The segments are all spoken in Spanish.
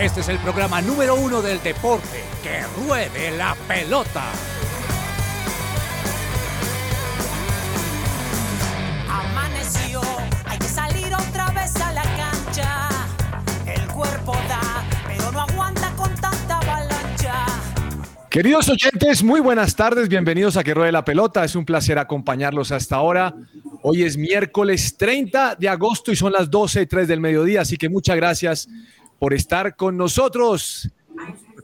Este es el programa número uno del deporte. ¡Que ruede la pelota! Amaneció, hay que salir otra vez a la cancha. El cuerpo da, pero no aguanta con tanta avalancha. Queridos oyentes, muy buenas tardes, bienvenidos a Que Ruede la Pelota, es un placer acompañarlos hasta ahora. Hoy es miércoles 30 de agosto y son las 12 y 3 del mediodía, así que muchas gracias por estar con nosotros.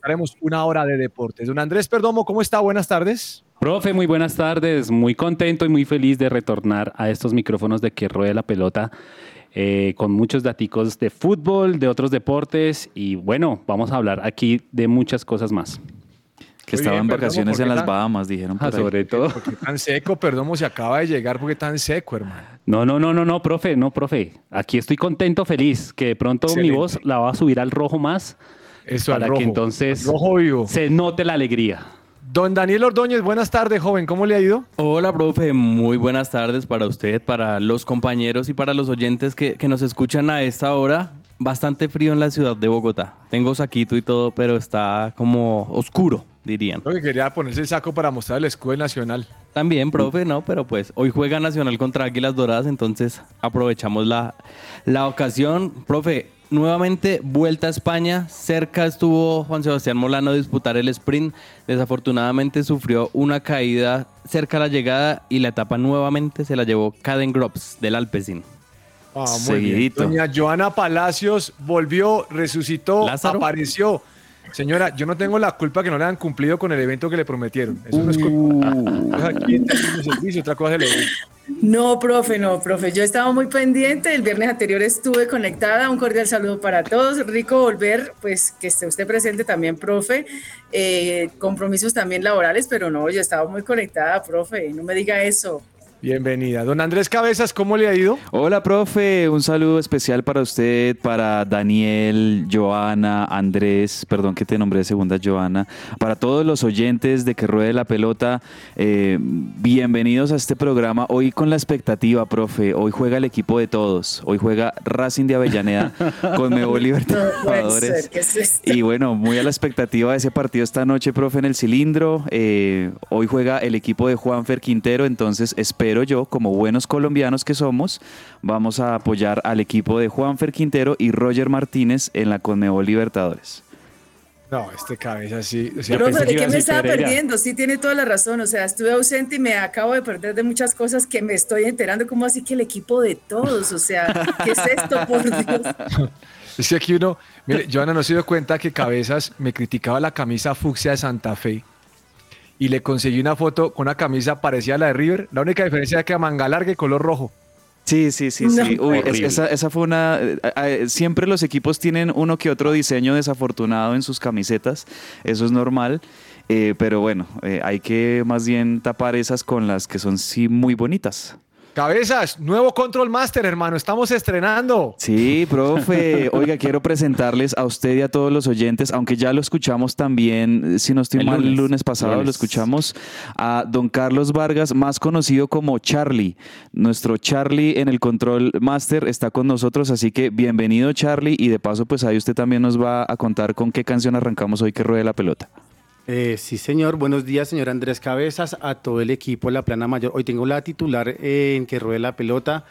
Haremos una hora de deportes. Don Andrés Perdomo, ¿cómo está? Buenas tardes. Profe, muy buenas tardes. Muy contento y muy feliz de retornar a estos micrófonos de que ruede la pelota eh, con muchos daticos de fútbol, de otros deportes y bueno, vamos a hablar aquí de muchas cosas más. Que Muy estaba bien, en vacaciones ¿por en las tan- Bahamas, dijeron por Ah, ahí. sobre todo. ¿Por qué tan seco, Perdomo, se acaba de llegar? ¿Por qué tan seco, hermano? No, no, no, no, no, profe, no, profe. Aquí estoy contento, feliz, que de pronto Excelente. mi voz la va a subir al rojo más Eso, al para rojo, que entonces al rojo vivo. se note la alegría. Don Daniel Ordóñez, buenas tardes, joven, ¿cómo le ha ido? Hola, profe. Muy buenas tardes para usted, para los compañeros y para los oyentes que, que nos escuchan a esta hora. Bastante frío en la ciudad de Bogotá. Tengo saquito y todo, pero está como oscuro, dirían. Lo que quería ponerse el saco para mostrar el escudo nacional. También, profe, no, pero pues hoy juega Nacional contra Águilas Doradas, entonces aprovechamos la, la ocasión. Profe, nuevamente vuelta a España. Cerca estuvo Juan Sebastián Molano a disputar el sprint. Desafortunadamente sufrió una caída cerca a la llegada y la etapa nuevamente se la llevó Caden Grops del Alpecin. Ah, muy bien. Seguidito. Doña Joana Palacios volvió, resucitó, Lázaro. apareció. Señora, yo no tengo la culpa que no le han cumplido con el evento que le prometieron. Eso no es culpa. Cosa aquí en el servicio, otra cosa es el evento. No, profe, no, profe. Yo estaba muy pendiente. El viernes anterior estuve conectada. Un cordial saludo para todos. Rico volver, pues que esté usted presente también, profe. Eh, compromisos también laborales, pero no, yo estaba muy conectada, profe. No me diga eso. Bienvenida. Don Andrés Cabezas, ¿cómo le ha ido? Hola, profe. Un saludo especial para usted, para Daniel, Joana, Andrés, perdón que te nombré de segunda, Joana, para todos los oyentes de Que Ruede la Pelota. eh, bienvenidos a este programa. Hoy con la expectativa, profe. Hoy juega el equipo de todos. Hoy juega Racing de Avellaneda con Mebo Libertadores. Y bueno, muy a la expectativa de ese partido esta noche, profe, en el cilindro. Eh, hoy juega el equipo de Juanfer Quintero, entonces espero yo, como buenos colombianos que somos, vamos a apoyar al equipo de Juanfer Quintero y Roger Martínez en la Conmebol Libertadores. No, este cabeza sí. o sea, Profe, pensé que ¿de iba qué me estaba Pereira. perdiendo? Sí, tiene toda la razón. O sea, estuve ausente y me acabo de perder de muchas cosas que me estoy enterando. ¿Cómo así que el equipo de todos? O sea, ¿qué es esto, por Dios? es que aquí uno, mire, Joana no se dio cuenta que Cabezas me criticaba la camisa fucsia de Santa Fe y le conseguí una foto con una camisa parecida a la de River. La única diferencia es que a manga larga y color rojo. Sí, sí, sí, No. sí. Uy, es- esa, esa fue una... eh, eh, siempre los equipos tienen uno que otro diseño desafortunado en sus camisetas, eso es normal, eh, pero bueno, eh, hay que más bien tapar esas con las que son sí muy bonitas. Cabezas, nuevo Control Master, hermano. Estamos estrenando. Sí, profe. Oiga, quiero presentarles a usted y a todos los oyentes, aunque ya lo escuchamos también, eh, si no estoy El mal, el lunes. lunes pasado lo Lunes. escuchamos a don Carlos Vargas, más conocido como Charlie. Nuestro Charlie en el Control Master está con nosotros, así que bienvenido Charlie y de paso pues ahí usted también nos va a contar con qué canción arrancamos hoy que ruede la pelota. Eh, sí, señor. Buenos días, señor Andrés Cabezas, a todo el equipo La Plana Mayor. Hoy tengo la titular eh, en que ruede la pelota.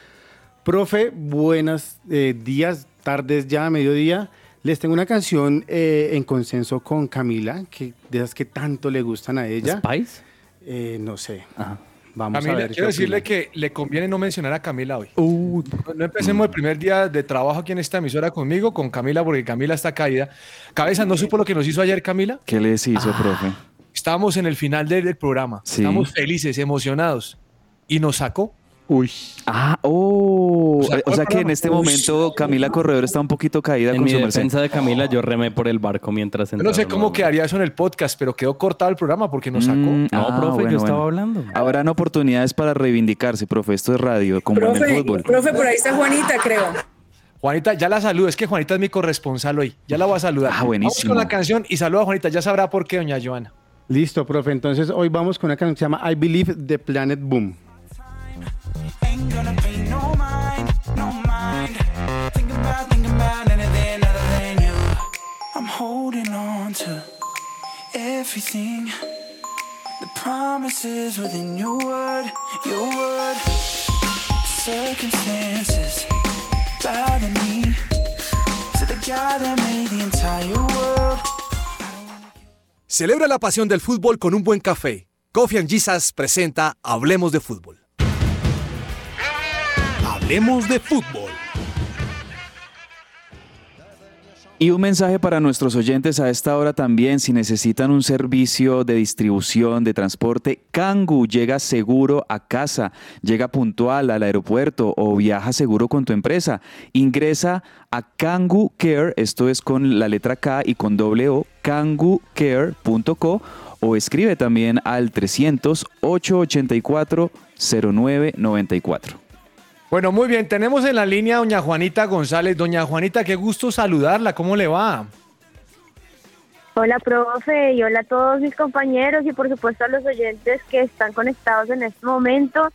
Profe, buenos eh, días, tardes ya, mediodía. Les tengo una canción eh, en consenso con Camila, que, de esas que tanto le gustan a ella. ¿Spice? Eh, no sé. Ajá. Vamos Camila, a ver. quiero decirle opina. que le conviene no mencionar a Camila hoy. Uh, No, empecemos el primer día de trabajo aquí en esta emisora conmigo, con Camila, porque Camila está caída. Cabeza, ¿no supo lo que nos hizo ayer Camila? ¿Qué les hizo, profe? Estábamos en el final del, del programa. Sí. Estamos felices, emocionados. Y nos sacó. Uy. Ah, oh. O sea, O sea que en este momento Camila Corredor está un poquito caída En con mi su merced. defensa de Camila, yo remé por el barco mientras Yo no sé cómo quedaría eso en el podcast, pero quedó cortado el programa porque nos sacó. Mm, No, ah, profe, bueno, yo estaba bueno. hablando. Habrán oportunidades para reivindicarse, profe. Esto es radio, como en el Profe, fútbol. profe, por ahí está Juanita, creo. Juanita, ya la saludo. Es que Juanita es mi corresponsal hoy. Ya la voy a saludar. Ah, buenísimo. Vamos con la canción y saluda a Juanita. Ya sabrá por qué, doña Joana. listo, profe. Entonces hoy vamos con una canción que se llama I Believe the Planet Boom. I'm holding on to everything. The promises within your word, your word. Circumstances the guy that the entire world. Celebra la pasión del fútbol con un buen café. Coffee and Jesus presenta Hablemos de Fútbol. Hablemos de Fútbol. Y un mensaje para nuestros oyentes a esta hora también, si necesitan un servicio de distribución, de transporte, Kangu llega seguro a casa, llega puntual al aeropuerto o viaja seguro con tu empresa. Ingresa a Kangu Care, esto es con la letra K y con doble O, kangucare.co o escribe también al 300 884 0994. Bueno, muy bien, tenemos en la línea a doña Juanita González. Doña Juanita, qué gusto saludarla, ¿cómo le va? Hola, profe, y hola a todos mis compañeros y por supuesto a los oyentes que están conectados en este momento.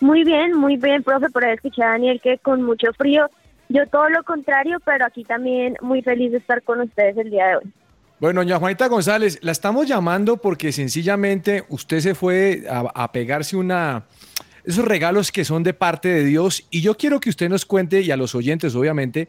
Muy bien, muy bien, profe, por ahí escuché a Daniel que con mucho frío. Yo todo lo contrario, pero aquí también muy feliz de estar con ustedes el día de hoy. Bueno, doña Juanita González, la estamos llamando porque sencillamente usted se fue a, a pegarse una, esos regalos que son de parte de Dios y yo quiero que usted nos cuente y a los oyentes obviamente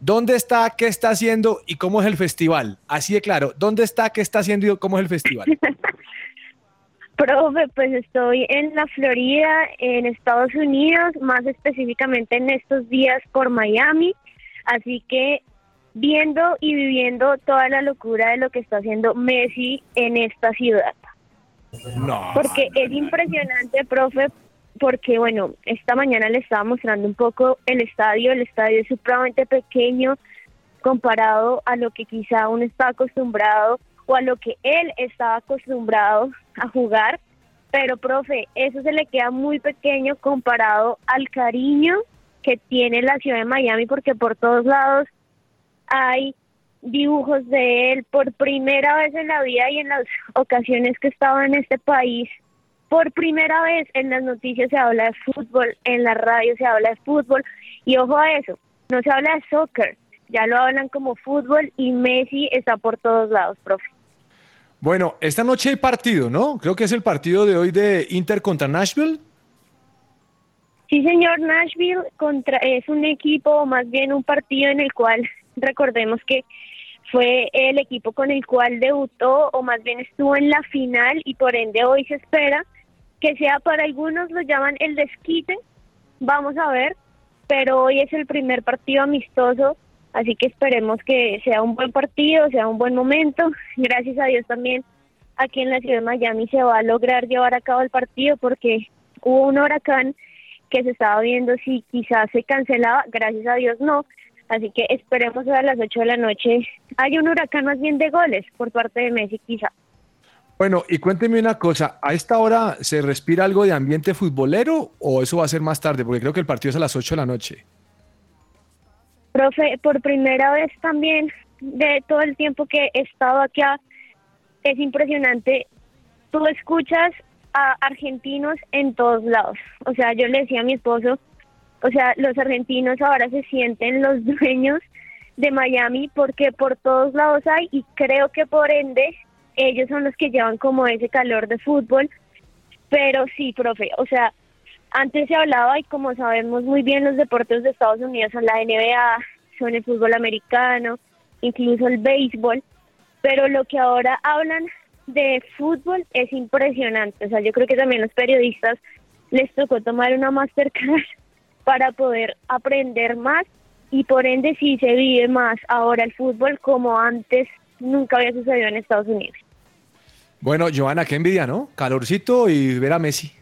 dónde está, qué está haciendo y cómo es el festival. Así de claro, dónde está, qué está haciendo y cómo es el festival. Profe, pues estoy en la Florida, en Estados Unidos, más específicamente en estos días por Miami, así que viendo y viviendo toda la locura de lo que está haciendo Messi en esta ciudad. No. Porque es impresionante, profe, porque bueno, esta mañana le estaba mostrando un poco el estadio, el estadio es supremamente pequeño comparado a lo que quizá uno está acostumbrado o a lo que él estaba acostumbrado a jugar, pero profe, eso se le queda muy pequeño comparado al cariño que tiene la ciudad de Miami porque por todos lados hay dibujos de él por primera vez en la vida y en las ocasiones que estaba en este país por primera vez en las noticias se habla de fútbol, en la radio se habla de fútbol y ojo a eso, no se habla de soccer, ya lo hablan como fútbol y Messi está por todos lados, profe. Bueno, esta noche hay partido, ¿no? Creo que es el partido de hoy de Inter contra Nashville. Sí, señor, Nashville contra, es un equipo, o más bien un partido en el cual recordemos que fue el equipo con el cual debutó o más bien estuvo en la final y por ende hoy se espera que sea para algunos lo llaman el desquite, vamos a ver, pero hoy es el primer partido amistoso, así que esperemos que sea un buen partido, sea un buen momento. Gracias a Dios también aquí en la ciudad de Miami se va a lograr llevar a cabo el partido porque hubo un huracán que se estaba viendo si quizás se cancelaba, gracias a Dios no, así que esperemos a las 8 de la noche hay un huracán más bien de goles por parte de Messi quizá. Bueno, y cuénteme una cosa, ¿a esta hora se respira algo de ambiente futbolero o eso va a ser más tarde? Porque creo que el partido es a las 8 de la noche. Profe, por primera vez también de todo el tiempo que he estado acá, es impresionante. Tú escuchas a argentinos en todos lados. O sea, yo le decía a mi esposo, o sea, los argentinos ahora se sienten los dueños de Miami porque por todos lados hay y creo que por ende ellos son los que llevan como ese calor de fútbol. Pero sí, profe, o sea, antes se hablaba y como sabemos muy bien los deportes de Estados Unidos son la NBA, son el fútbol americano, incluso el béisbol, pero lo que ahora hablan de fútbol es impresionante. O sea, yo creo que también los periodistas les tocó tomar una masterclass para poder aprender más y por ende sí se vive más ahora el fútbol como antes nunca había sucedido en Estados Unidos. Bueno, Joana, qué envidia, ¿no? Calorcito y ver a Messi.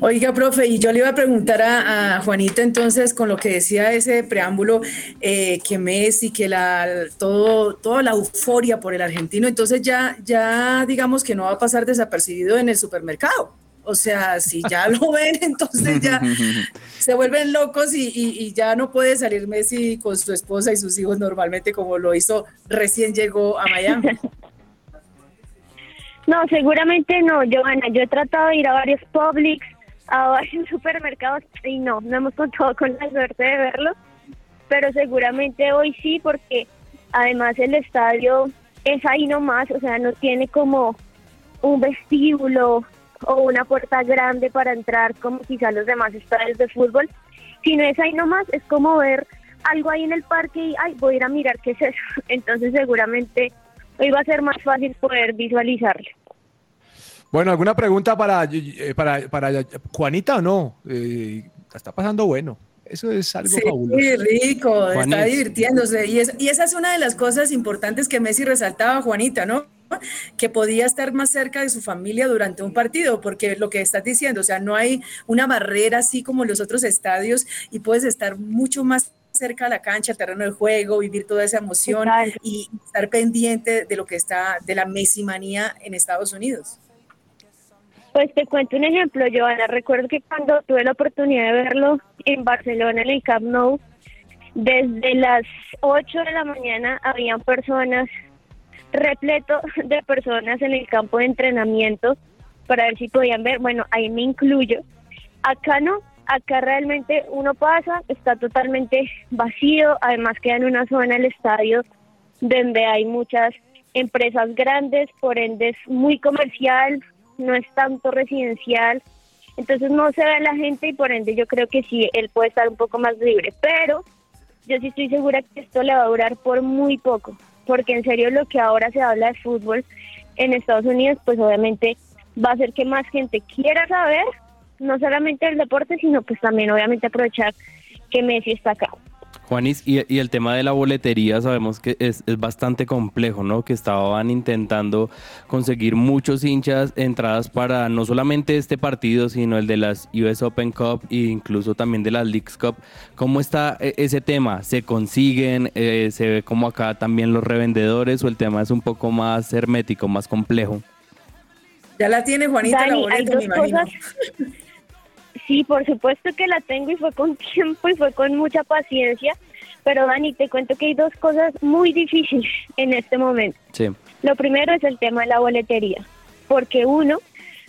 Oiga, profe, y yo le iba a preguntar a, a Juanita entonces con lo que decía ese preámbulo, eh, que Messi, que la, todo, toda la euforia por el argentino, entonces ya, ya digamos que no va a pasar desapercibido en el supermercado. O sea, si ya lo ven, entonces ya se vuelven locos y, y, y, ya no puede salir Messi con su esposa y sus hijos normalmente como lo hizo recién llegó a Miami. No, seguramente no, Joana. Yo he tratado de ir a varios Publix, a varios supermercados y no, no hemos contado con la suerte de verlo. Pero seguramente hoy sí, porque además el estadio es ahí nomás, o sea, no tiene como un vestíbulo o una puerta grande para entrar como quizás los demás estadios de fútbol, sino es ahí nomás, es como ver algo ahí en el parque y, ay, voy a ir a mirar qué es eso. Entonces seguramente hoy va a ser más fácil poder visualizarlo. Bueno, ¿alguna pregunta para, eh, para, para Juanita o no? Eh, la está pasando bueno. Eso es algo Sí, fabuloso. rico, está Juanis. divirtiéndose. Y, es- y esa es una de las cosas importantes que Messi resaltaba, Juanita, ¿no? Que podía estar más cerca de su familia durante un partido, porque lo que estás diciendo, o sea, no hay una barrera así como los otros estadios y puedes estar mucho más cerca a la cancha, al terreno de juego, vivir toda esa emoción Total. y estar pendiente de lo que está, de la Messi manía en Estados Unidos. Pues te cuento un ejemplo, Joana. Recuerdo que cuando tuve la oportunidad de verlo en Barcelona, en el Camp Nou, desde las 8 de la mañana habían personas, repleto de personas en el campo de entrenamiento para ver si podían ver. Bueno, ahí me incluyo. Acá no, acá realmente uno pasa, está totalmente vacío, además queda en una zona del estadio donde hay muchas empresas grandes, por ende es muy comercial, no es tanto residencial, entonces no se ve la gente y por ende yo creo que sí, él puede estar un poco más libre, pero yo sí estoy segura que esto le va a durar por muy poco, porque en serio lo que ahora se habla de fútbol en Estados Unidos, pues obviamente va a hacer que más gente quiera saber, no solamente el deporte, sino pues también obviamente aprovechar que Messi está acá. Juanis, y, y el tema de la boletería sabemos que es, bastante complejo, ¿no? Que estaban intentando conseguir muchos hinchas entradas para no solamente este partido, sino el de las US Open Cup e incluso también de las Leagues Cup. ¿Cómo está eh, ese tema? ¿Se consiguen? Eh, ¿Se ve como acá también los revendedores o el tema es un poco más hermético, más complejo? Ya la tiene Juanita la Dani, hay boleta, dos me imagino. cosas. Sí, por supuesto que la tengo y fue con tiempo y fue con mucha paciencia, pero Dani, te cuento que hay dos cosas muy difíciles en este momento. Sí. Lo primero es el tema de la boletería, porque uno,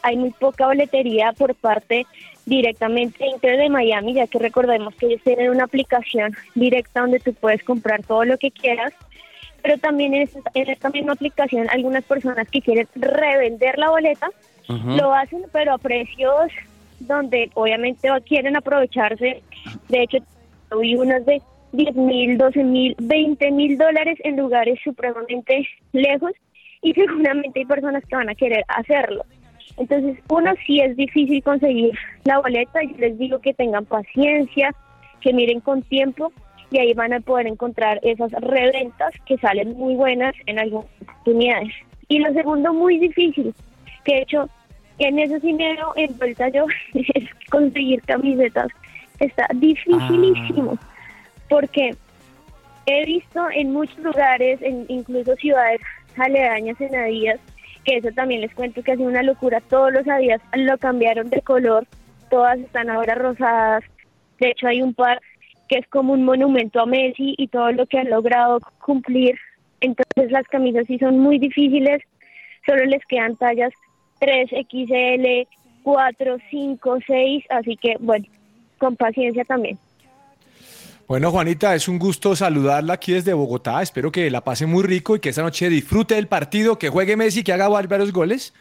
hay muy poca boletería por parte directamente de Inter de Miami, ya que recordemos que ellos tienen una aplicación directa donde tú puedes comprar todo lo que quieras, pero también en esta, en esta misma aplicación algunas personas que quieren revender la boleta Ujú. lo hacen, pero a precios donde obviamente quieren aprovecharse. De hecho, vi unas de 10 mil, 12 mil, 20 mil dólares en lugares supremamente lejos y seguramente hay personas que van a querer hacerlo. Entonces, uno sí es difícil conseguir la boleta. Yo les digo que tengan paciencia, que miren con tiempo y ahí van a poder encontrar esas reventas que salen muy buenas en algunas oportunidades. Y lo segundo, muy difícil, que de hecho en eso sí me veo envuelta yo, es conseguir camisetas. Está dificilísimo, porque he visto en muchos lugares, en incluso ciudades aledañas en Adidas, que eso también les cuento que ha sido una locura. Todos los Adidas lo cambiaron de color, todas están ahora rosadas. De hecho, hay un par que es como un monumento a Messi y todo lo que han logrado cumplir. Entonces, las camisas sí son muy difíciles, solo les quedan tallas 3, XL, 4, 5, 6, así que bueno, con paciencia también. Bueno, Juanita, es un gusto saludarla aquí desde Bogotá. Espero que la pase muy rico y que esta noche disfrute del partido, que juegue Messi, que haga varios goles.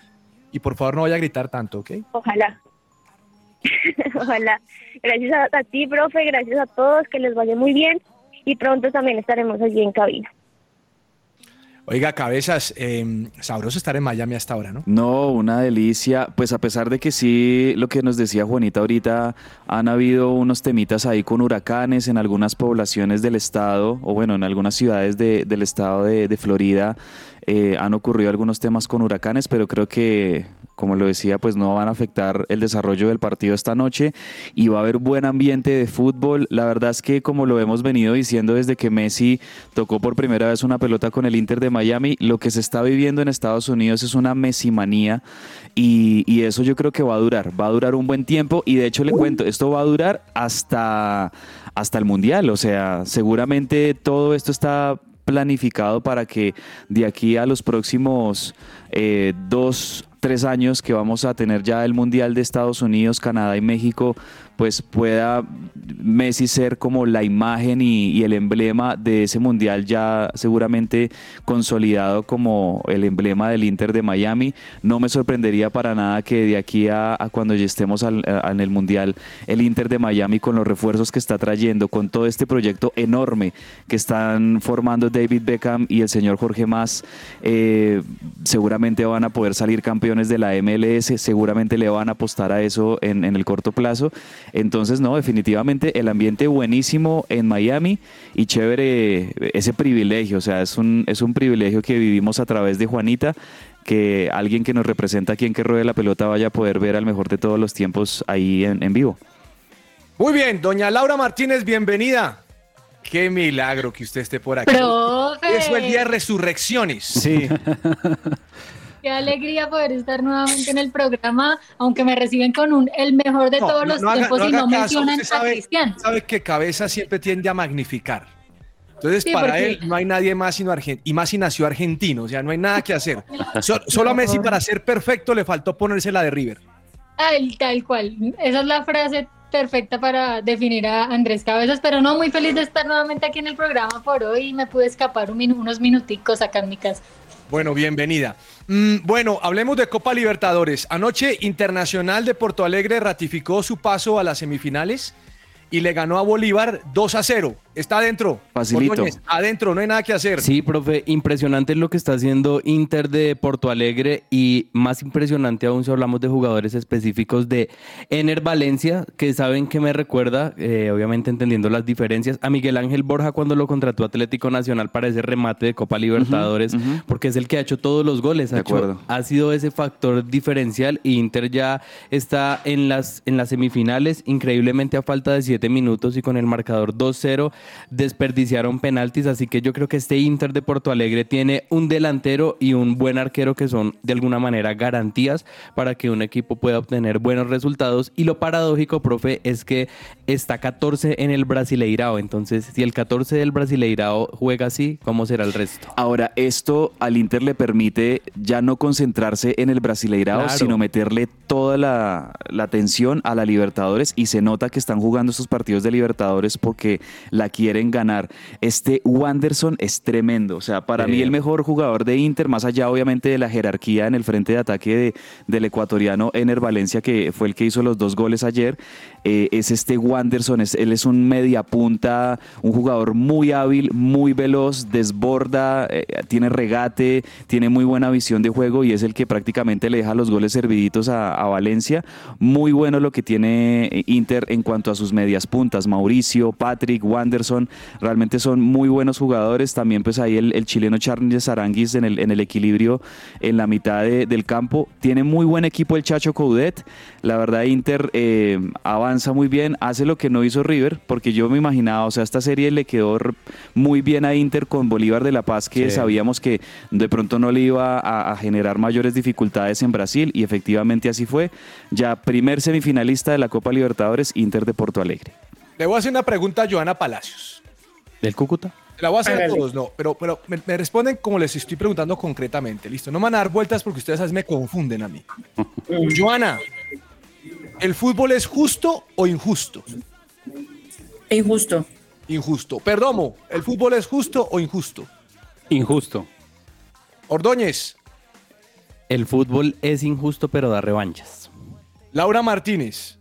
Y por favor no vaya a gritar tanto, ¿ok? Ojalá. Ojalá. Gracias a, a ti, profe, gracias a todos, que les vaya muy bien y pronto también estaremos allí en cabina. Oiga, cabezas, eh, sabroso estar en Miami hasta ahora, ¿no? No, una delicia. Pues a pesar de que sí, lo que nos decía Juanita ahorita, han habido unos temitas ahí con huracanes en algunas poblaciones del estado, o bueno, en algunas ciudades de- del estado de, de Florida, eh, han ocurrido algunos temas con huracanes, pero creo que, como lo decía, pues no van a afectar el desarrollo del partido esta noche y va a haber buen ambiente de fútbol. La verdad es que, como lo hemos venido diciendo desde que Messi tocó por primera vez una pelota con el Inter de Miami, lo que se está viviendo en Estados Unidos es una Messi-manía y, y eso yo creo que va a durar, va a durar un buen tiempo y de hecho le cuento, esto va a durar hasta, hasta el Mundial, o sea, seguramente todo esto está planificado para que de aquí a los próximos eh, dos, tres años que vamos a tener ya el Mundial de Estados Unidos, Canadá y México, pues pueda Messi ser como la imagen y, el emblema de ese mundial ya seguramente consolidado como el emblema del Inter de Miami. No me sorprendería para nada que de aquí a, cuando ya estemos al- en el mundial, el Inter de Miami con los refuerzos que está trayendo, con todo este proyecto enorme que están formando David Beckham y el señor Jorge Mas, eh, seguramente van a poder salir campeones de la MLS, seguramente le van a apostar a eso en, en el corto plazo. Entonces, no, definitivamente el ambiente buenísimo en Miami y chévere ese privilegio, o sea, es un, es un privilegio que vivimos a través de Juanita que alguien que nos representa aquí en que ruede la pelota vaya a poder ver al mejor de todos los tiempos ahí en, en vivo. Muy bien, doña Laura Martínez, bienvenida. Qué milagro que usted esté por aquí. Profe. Eso el día de resurrecciones. Sí. Qué alegría poder estar nuevamente en el programa, aunque me reciben con un el mejor de No, todos no, los no tiempos y no mencionan a sabe- Cristian. Sabe que cabeza siempre tiende a magnificar. Entonces, Sí, para porque- él no hay nadie más sino argentino. Y más si nació argentino. O sea, no hay nada que hacer. So- solo a Messi, para ser perfecto, le faltó ponerse la de River. Tal, tal cual. Esa es la frase perfecta para definir a Andrés Cabezas, pero no, muy feliz de estar nuevamente aquí en el programa por hoy y me pude escapar un unos minuticos acá en mi casa. Bueno, bienvenida. Mm, bueno, hablemos de Copa Libertadores. Anoche Internacional de Porto Alegre ratificó su paso a las semifinales y le ganó a Bolívar 2 a 0. Está adentro. Facilito. Ordóñez, adentro, no hay nada que hacer. Sí, profe, impresionante lo que está haciendo Inter de Porto Alegre y más impresionante aún si hablamos de jugadores específicos de Ener Valencia, que saben que me recuerda, eh, obviamente entendiendo las diferencias, a Miguel Ángel Borja cuando lo contrató Atlético Nacional para ese remate de Copa Libertadores, porque es el que ha hecho todos los goles, ha, De hecho- acuerdo. ha sido ese factor diferencial y Inter ya está en las, en las semifinales, increíblemente a falta de 7 minutos y con el marcador 2-0 desperdiciaron penaltis, así que yo creo que este Inter de Porto Alegre tiene un delantero y un buen arquero que son de alguna manera garantías para que un equipo pueda obtener buenos resultados y lo paradójico, profe, es que está 14 en el Brasileirao, entonces si el 14 del Brasileirao juega así, ¿cómo será el resto? Ahora, esto al Inter le permite ya no concentrarse en el Brasileirao, Claro. sino meterle toda la, la atención a la Libertadores y se nota que están jugando estos partidos de Libertadores porque la quieren ganar. Este Wanderson es tremendo, o sea, para Sí. mí el mejor jugador de Inter, más allá obviamente de la jerarquía en el frente de ataque de- del ecuatoriano Ener Valencia, que fue el que hizo los dos goles ayer, eh, es este Wanderson, es, él es un media punta, un jugador muy hábil, muy veloz, desborda, eh, tiene regate, tiene muy buena visión de juego y es el que prácticamente le deja los goles serviditos a, a Valencia. Muy bueno lo que tiene Inter en cuanto a sus medias puntas, Mauricio, Patrick, Wanderson, realmente son muy buenos jugadores. También pues ahí el, el chileno Charles Aranguis en el, en el equilibrio en la mitad de- del campo. Tiene muy buen equipo el Chacho Coudet. La verdad Inter eh, avanza muy bien, hace lo que no hizo River, porque yo me imaginaba, o sea, esta serie le quedó muy bien a Inter con Bolívar de la Paz, que Sí. sabíamos que de pronto no le iba a, a generar mayores dificultades en Brasil y efectivamente así fue. Ya primer semifinalista de la Copa Libertadores, Inter de Porto Alegre. Le voy a hacer una pregunta a Joana Palacios. ¿Del Cúcuta? La voy a hacer a todos, no, pero, pero me, me responden como les estoy preguntando concretamente, ¿listo? No me van a dar vueltas porque ustedes a veces me confunden a mí. Joana, ¿el fútbol es justo o injusto? Injusto. Injusto. Perdomo, ¿el fútbol es justo o injusto? Injusto. Ordóñez, El fútbol es injusto pero da revanchas. Laura Martínez,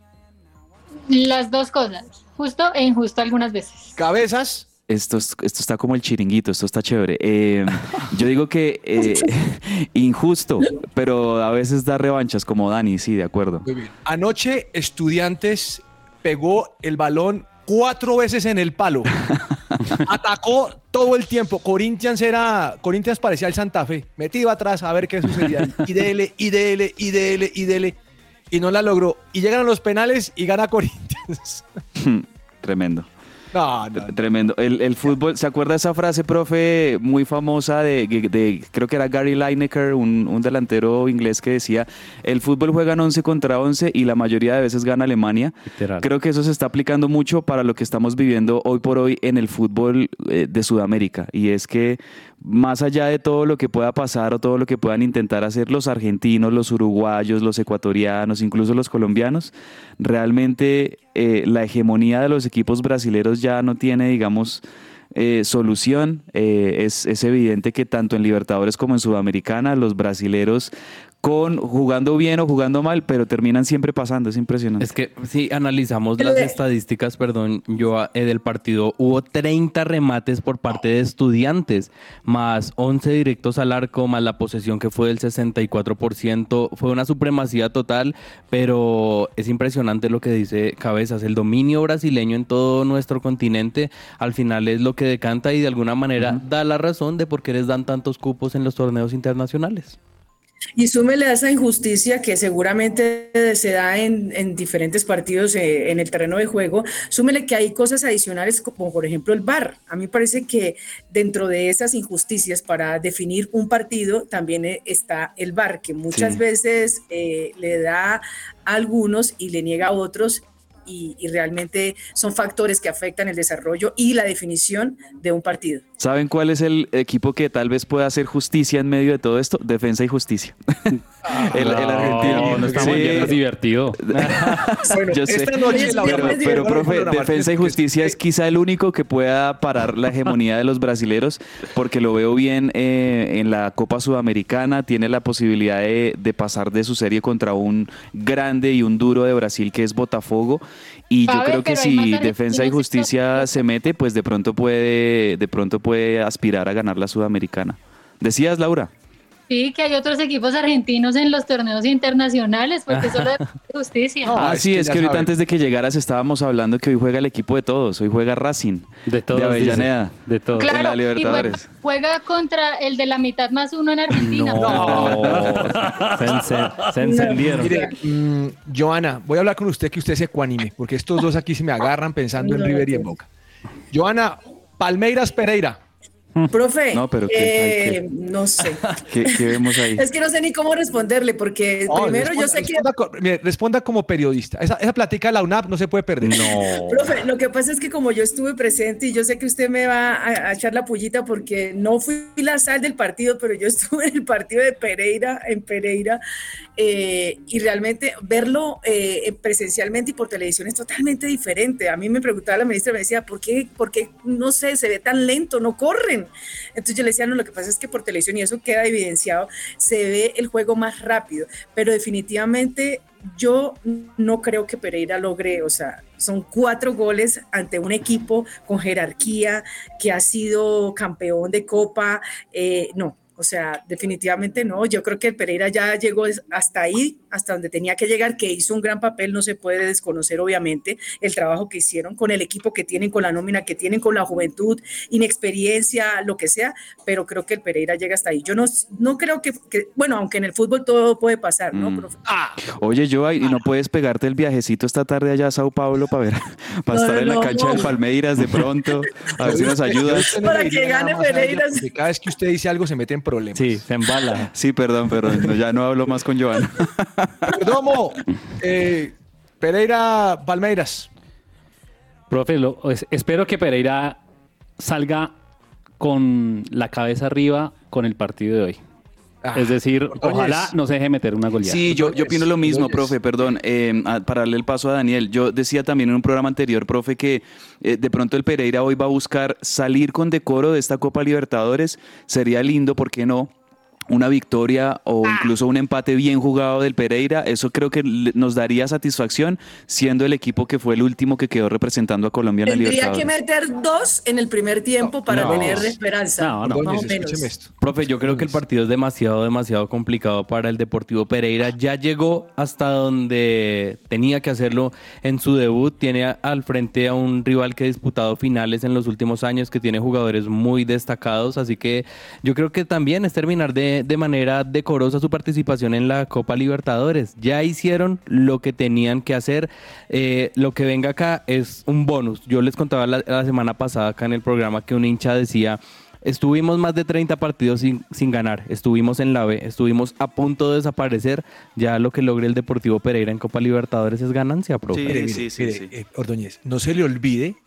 Las dos cosas, justo e injusto algunas veces. Cabezas, Esto, es- esto está como el chiringuito, esto está chévere. Eh, yo digo que eh, injusto, pero a veces da revanchas, como Dani, sí, de acuerdo. Muy bien. Anoche Estudiantes pegó el balón cuatro veces en el palo. Atacó todo el tiempo. Corinthians era. Corinthians parecía el Santa Fe. Metido atrás a ver qué sucedía. Y dele, y dele, y dele, y dele. Y no la logró. Y llegan a los penales y gana Corinthians. Tremendo. No, no. Tr- Tremendo. El, el fútbol, ¿se acuerda esa frase, profe, muy famosa de, de- creo que era Gary Lineker, un, un delantero inglés que decía, el fútbol juegan 11 contra 11 y la mayoría de veces gana Alemania? Literal. Creo que eso se está aplicando mucho para lo que estamos viviendo hoy por hoy en el fútbol eh, de Sudamérica. Y es que más allá de todo lo que pueda pasar o todo lo que puedan intentar hacer los argentinos, los uruguayos, los ecuatorianos, incluso los colombianos, realmente eh, la hegemonía de los equipos brasileños ya no tiene, digamos, eh, solución. Eh, es, es evidente que tanto en Libertadores como en Sudamericana los brasileros con jugando bien o jugando mal, pero terminan siempre pasando, es impresionante. Es que si analizamos las estadísticas, perdón, yo eh, del partido, hubo 30 remates por parte de estudiantes, más 11 directos al arco, más la posesión que fue del 64%, fue una supremacía total, pero es impresionante lo que dice Cabezas, el dominio brasileño en todo nuestro continente al final es lo que decanta y de alguna manera da la razón de por qué les dan tantos cupos en los torneos internacionales. Y súmele a esa injusticia que seguramente se da en, en diferentes partidos eh, en el terreno de juego, súmele que hay cosas adicionales como por ejemplo el VAR. A mí parece que dentro de esas injusticias para definir un partido también eh, está el VAR, que muchas Sí. veces eh, le da a algunos y le niega a otros. Y, y realmente son factores que afectan el desarrollo y la definición de un partido. ¿Saben cuál es el equipo que tal vez pueda hacer justicia en medio de todo esto? Defensa y justicia. el, el argentino. no estamos Sí. bien, es divertido. Yo sé, esta noche pero, pero, profe, Defensa y Justicia es quizá el único que pueda parar la hegemonía de los brasileros, porque lo veo bien eh, en la Copa Sudamericana, tiene la posibilidad de, de pasar de su serie contra un grande y un duro de Brasil que es Botafogo, y yo creo que si Defensa y Justicia se mete, pues de pronto puede, de pronto puede aspirar a ganar la Sudamericana. Decías, Laura. Sí, que hay otros equipos argentinos en los torneos internacionales, porque solo de justicia. No, Ah, es sí, que es que ahorita antes de que llegaras estábamos hablando que hoy juega el equipo de todos, hoy juega Racing. De todos. De Avellaneda. dice. De todos. Claro. en la y juega, Libertadores. juega contra el de la mitad más uno en Argentina. se, ence- se encendieron. Mire, mm, Joana, voy a hablar con usted que usted se ecuanime, porque estos dos aquí se me agarran pensando en No, River y en no. Boca. Joana, Palmeiras Pereira. Profe, No, pero ¿qué? eh, no sé. ¿Qué, qué vemos ahí? Es que no sé ni cómo responderle, porque No, primero yo responda- sé que responda, mire, responda como periodista. Esa, esa plática de la UNAP no se puede perder. No. Profe, lo que pasa es que como yo estuve presente y yo sé que usted me va a, a echar la pullita porque no fui la sal del partido, pero yo estuve en el partido de Pereira, en Pereira, eh, y realmente verlo eh, presencialmente y por televisión es totalmente diferente. A mí me preguntaba la ministra, me decía, ¿por qué, por qué no sé, se ve tan lento, no corren? Entonces yo le decía, no, lo que pasa es que por televisión, y eso queda evidenciado, se ve el juego más rápido, pero definitivamente yo no creo que Pereira logre, o sea, son cuatro goles ante un equipo con jerarquía que ha sido campeón de Copa, eh, no. O sea, definitivamente no. Yo creo que el Pereira ya llegó hasta ahí, hasta donde tenía que llegar, que hizo un gran papel. No se puede desconocer, obviamente, el trabajo que hicieron con el equipo que tienen, con la nómina que tienen, con la juventud, inexperiencia, lo que sea. Pero creo que el Pereira llega hasta ahí. Yo no, no creo que, que- bueno, aunque en el fútbol todo puede pasar, ¿no? Mm. profe? Oye, yo, ¿y no puedes pegarte el viajecito esta tarde allá a Sao Paulo para ver, para No, estar en la no, cancha no. del Palmeiras de pronto? A ver si nos ayudas. Para que gane Pereira. Cada vez que usted dice algo se mete en problemas. Sí, se embala. Sí, perdón, perdón, no, ya no hablo más con Joana. Perdomo, eh, Pereira Palmeiras. Profe, lo- es- espero que Pereira salga con la cabeza arriba con el partido de hoy. Ah, es decir, ojalá no se deje meter una goleada. Sí, yo, yo opino lo mismo, profe, perdón, eh, para darle el paso a Daniel. Yo decía también en un programa anterior, profe, que eh, de pronto el Pereira hoy va a buscar salir con decoro de esta Copa Libertadores. Sería lindo, ¿por qué no? Una victoria o incluso un empate bien jugado del Pereira, eso creo que nos daría satisfacción siendo el equipo que fue el último que quedó representando a Colombia en la Tendría que Libertadores. meter dos en el primer tiempo para no. tener esperanza. No, no. más o Ordóñez, menos. escúcheme esto. Profe, yo creo que el partido es demasiado, demasiado complicado para el Deportivo Pereira. Ya llegó hasta donde tenía que hacerlo en su debut. Tiene al frente a un rival que ha disputado finales en los últimos años, que tiene jugadores muy destacados. Así que yo creo que también es terminar de, de manera decorosa su participación en la Copa Libertadores. Ya hicieron lo que tenían que hacer. Eh, lo que venga acá es un bonus. Yo les contaba la, la semana pasada acá en el programa que un hincha decía... Estuvimos más de 30 partidos sin, sin ganar. Estuvimos en la B. Estuvimos a punto de desaparecer. Ya lo que logre el Deportivo Pereira en Copa Libertadores es ganancia, profe. Sí. Mire, sí, sí, mire, sí. eh, Ordóñez, no se le olvide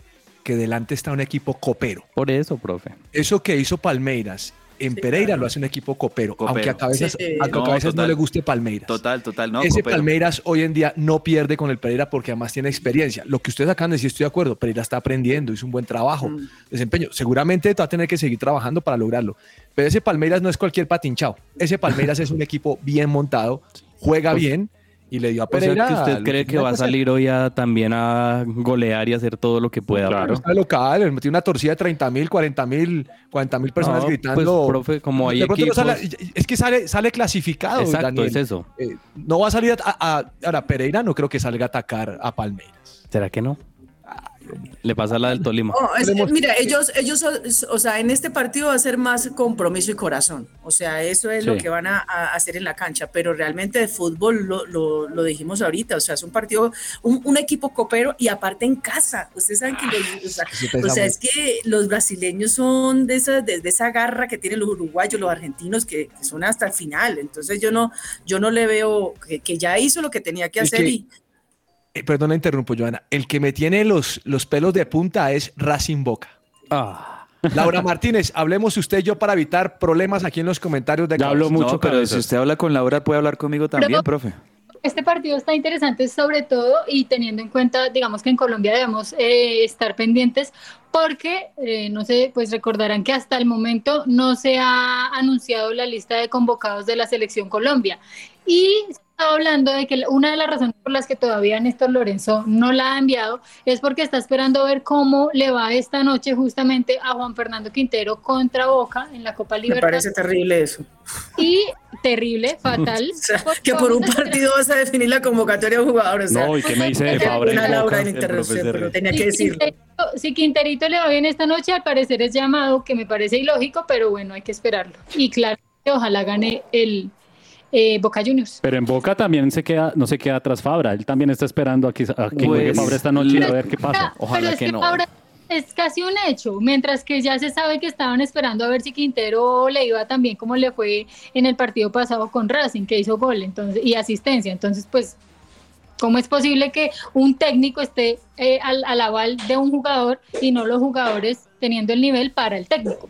que delante está un equipo copero. Por eso, profe. Eso que hizo Palmeiras en Pereira lo hace un equipo copero, Copero. aunque a cabezas, Sí. aunque a No, cabezas no le guste Palmeiras. Total, total, no. Ese Copero. Palmeiras hoy en día no pierde con el Pereira porque además tiene experiencia. Lo que ustedes acaban de decir, estoy de acuerdo. Pereira está aprendiendo, hizo un buen trabajo, Mm. desempeño. Seguramente va a tener que seguir trabajando para lograrlo. Pero ese Palmeiras no es cualquier patinchao. Ese Palmeiras es un equipo bien montado, juega bien y le dio a O sea Pereira. que usted cree que va a salir hoy a, también a golear y hacer todo lo que pueda. Claro. Está local, le metió una torcida de 30 mil, 40 mil, 40 mil personas No, gritando. pues, profe, como hay pronto no equipos- sale- es que sale, sale clasificado. Exacto, Daniel. es eso. Eh, no va a salir a, a- ahora Pereira no creo que salga a atacar a Palmeiras. ¿Será que no? Le pasa la del Tolima. No, es- Tenemos- mira, ellos, ellos, o- sea, en este partido va a ser más compromiso y corazón. O sea, eso es lo que van a, a hacer en la cancha. Pero realmente de fútbol lo, lo, lo dijimos ahorita. O sea, es un partido, un, un equipo copero y aparte en casa. Ustedes saben que los, o sea, Eso pesa o sea, es que los brasileños son de esa, de, de esa garra que tienen los uruguayos, los argentinos, que, que son hasta el final. Entonces yo no, yo no le veo que, que ya hizo lo que tenía que Es hacer que- y Eh, perdona, interrumpo, Joana. El que me tiene los, los pelos de punta es Racing Boca. Ah, Laura Martínez, hablemos usted y yo para evitar problemas aquí en los comentarios de Ya hablo mucho, No, pero cabezas. si usted habla con Laura, puede hablar conmigo también, profe. Este partido está interesante sobre todo y teniendo en cuenta, digamos que en Colombia debemos eh, estar pendientes porque, eh, no sé, pues recordarán que hasta el momento no se ha anunciado la lista de convocados de la selección Colombia. Y se estaba hablando de que una de las razones por las que todavía Néstor Lorenzo no la ha enviado es porque está esperando ver cómo le va esta noche justamente a Juan Fernando Quintero contra Boca en la Copa me Libertadores. parece terrible eso. Y terrible, fatal. O sea, que por un partido vas a definir la convocatoria de un jugador. O sea, No, ¿y qué me dice de Fabra y Laura, en interrupción, pero tenía Si que decirlo. Quinterito, si Quinterito le va bien esta noche, al parecer es llamado, que me parece ilógico, pero bueno, hay que esperarlo. Y claro, ojalá gane el eh, Boca Juniors. Pero en Boca también se queda, no se queda atrás Fabra. Él también está esperando a que, a que Pues, juegue Fabra esta noche a ver qué pasa. Ojalá pero es que que, no. Fabra es casi un hecho, mientras que ya se sabe que estaban esperando a ver si Quintero le iba tan bien como le fue en el partido pasado con Racing, que hizo gol entonces y asistencia. Entonces, pues, ¿cómo es posible que un técnico esté eh, al, al aval de un jugador y no los jugadores teniendo el nivel para el técnico?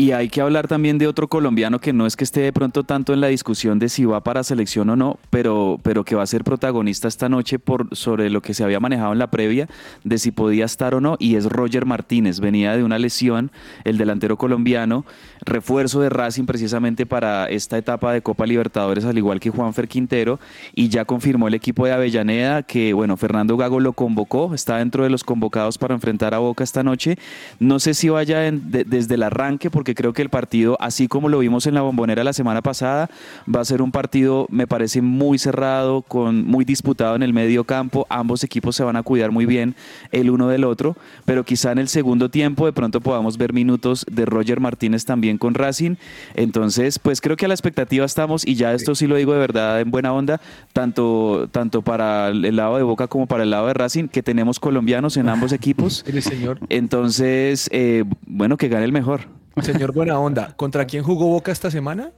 Y hay que hablar también de otro colombiano que no es que esté de pronto tanto en la discusión de si va para selección o no, pero, pero que va a ser protagonista esta noche por, sobre lo que se había manejado en la previa de si podía estar o no, y es Roger Martínez. Venía de una lesión, el delantero colombiano, refuerzo de Racing precisamente para esta etapa de Copa Libertadores, al igual que Juanfer Quintero, y ya confirmó el equipo de Avellaneda que, bueno, Fernando Gago lo convocó, está dentro de los convocados para enfrentar a Boca esta noche. No sé si vaya en- de- desde el arranque, porque creo que el partido, así como lo vimos en la bombonera la semana pasada, va a ser un partido, me parece, muy cerrado, con, muy disputado en el medio campo. Ambos equipos se van a cuidar muy bien el uno del otro, pero quizá en el segundo tiempo de pronto podamos ver minutos de Roger Martínez también con Racing. Entonces, pues creo que a la expectativa estamos, y ya esto sí lo digo de verdad en buena onda, tanto, tanto para el lado de Boca como para el lado de Racing, que tenemos colombianos en ambos equipos. Mire, señor, Entonces, eh, bueno, que gane el mejor. Señor Buena Onda, ¿contra quién jugó Boca esta semana?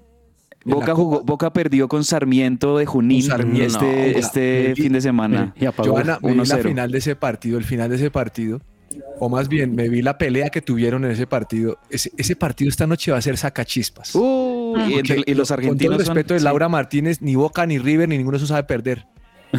Boca, jugó, Boca perdió con Sarmiento de Junín Sarmiento. este, No, este fin de semana. Y apagó. Joana, me vi la 1-0. final de ese partido, el final de ese partido, o más bien, me vi la pelea que tuvieron en ese partido. Ese, ese partido esta noche va a ser sacachispas. Uh, y, entre- y los Con todo argentinos el son- respeto de sí. Laura Martínez, ni Boca, ni River, ni ninguno de esos sabe perder.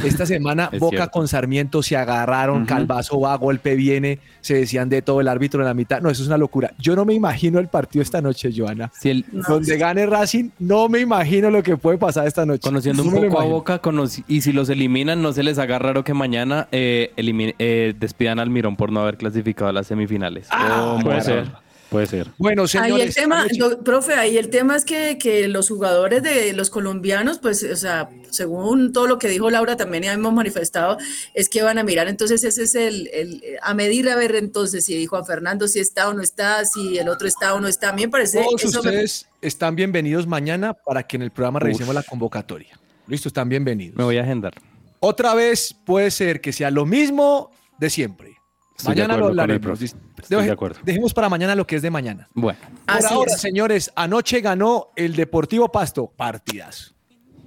Esta semana Es Boca cierto. con Sarmiento se agarraron. Calvazo va, golpe viene, se decían de todo el árbitro en la mitad. No, eso es una locura. Yo no me imagino el partido esta noche, Joana. Si el- Donde gane Racing, no me imagino lo que puede pasar esta noche. conociendo No un poco a. Boca, y si los eliminan, no se les haga raro que mañana eh, eh, despidan al Mirón por no haber clasificado a las semifinales. Ah, Oh, Puede ser. Puede ser. Bueno, Ahí señores. el tema, profe, ahí el tema es que, que los jugadores de los colombianos, pues, o sea, según todo lo que dijo Laura, también ya hemos manifestado, es que van a mirar, entonces ese es el, el- a medir a ver entonces si Juan Fernando si está o no está, si el otro está o no está, a mí me parece, Todos eso me- ustedes están bienvenidos mañana para que en el programa revisemos la convocatoria. Listo, están bienvenidos. Me voy a agendar. Otra vez puede ser que sea lo mismo de siempre. Estoy mañana lo hablaremos. Estoy de acuerdo. Dejemos para mañana lo que es de mañana. Bueno, Por Así ahora, es. señores, anoche ganó el Deportivo Pasto. Partidas.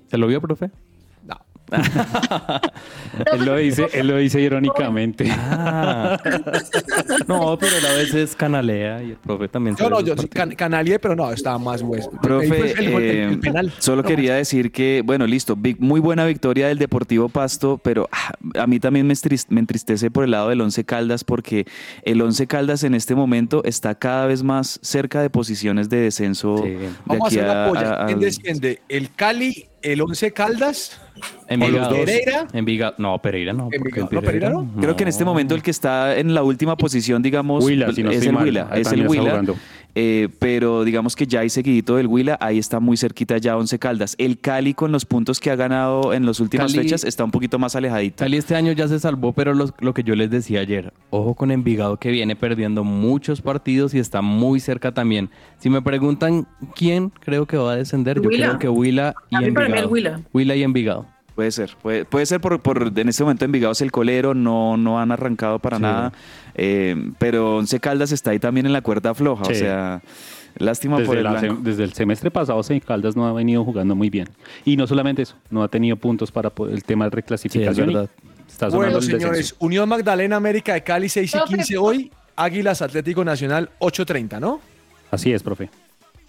¿se lo vio, profe? No. Él lo dice, él lo dice irónicamente. Ah. No, pero él a veces canalea y el profe también. No, sus yo partidos. can, canalié, pero no, estaba más hueso. Profe, fue el, el- el eh, penal. solo No, quería decir que, bueno, listo, muy buena victoria del Deportivo Pasto, pero ah, a mí también me, entristece por el lado del Once Caldas porque el Once Caldas en este momento está cada vez más cerca de posiciones de descenso. Sí. de Vamos a hacer la a- polla. a- ¿Quién desciende? ¿El Cali, el Once Caldas? Envigado. Pereira? Envigado. No, Pereira no. Envigado. ¿No, Pereira no? Creo que en este momento el que está en la última posición, digamos, Huila, si no es el mal. Huila, es el Huila. Eh, pero digamos que ya hay seguidito del Huila, ahí está muy cerquita ya Once Caldas. El Cali con los puntos que ha ganado en las últimas Cali- fechas está un poquito más alejadito. Cali este año ya se salvó, pero los- lo que yo les decía ayer, ojo con Envigado que viene perdiendo muchos partidos y está muy cerca también. Si me preguntan quién creo que va a descender, yo Huila. creo que Huila y A mí para mí el Envigado. Huila. Huila y Envigado. Puede ser, puede, puede ser por, por en este momento Envigado es el colero, no, no han arrancado para Sí. nada, eh, pero Once Caldas está ahí también en la cuerda floja, o Sí. sea, lástima por el la blanco. desde el semestre pasado, Seis Caldas no ha venido jugando muy bien. Y no solamente eso, no ha tenido puntos para el tema de reclasificación. y verdad. está Bueno, señores, descenso. Unión Magdalena América de Cali 6 y Profe, 15 hoy, Águilas Atlético Nacional 8.30, ¿no? Así es, profe.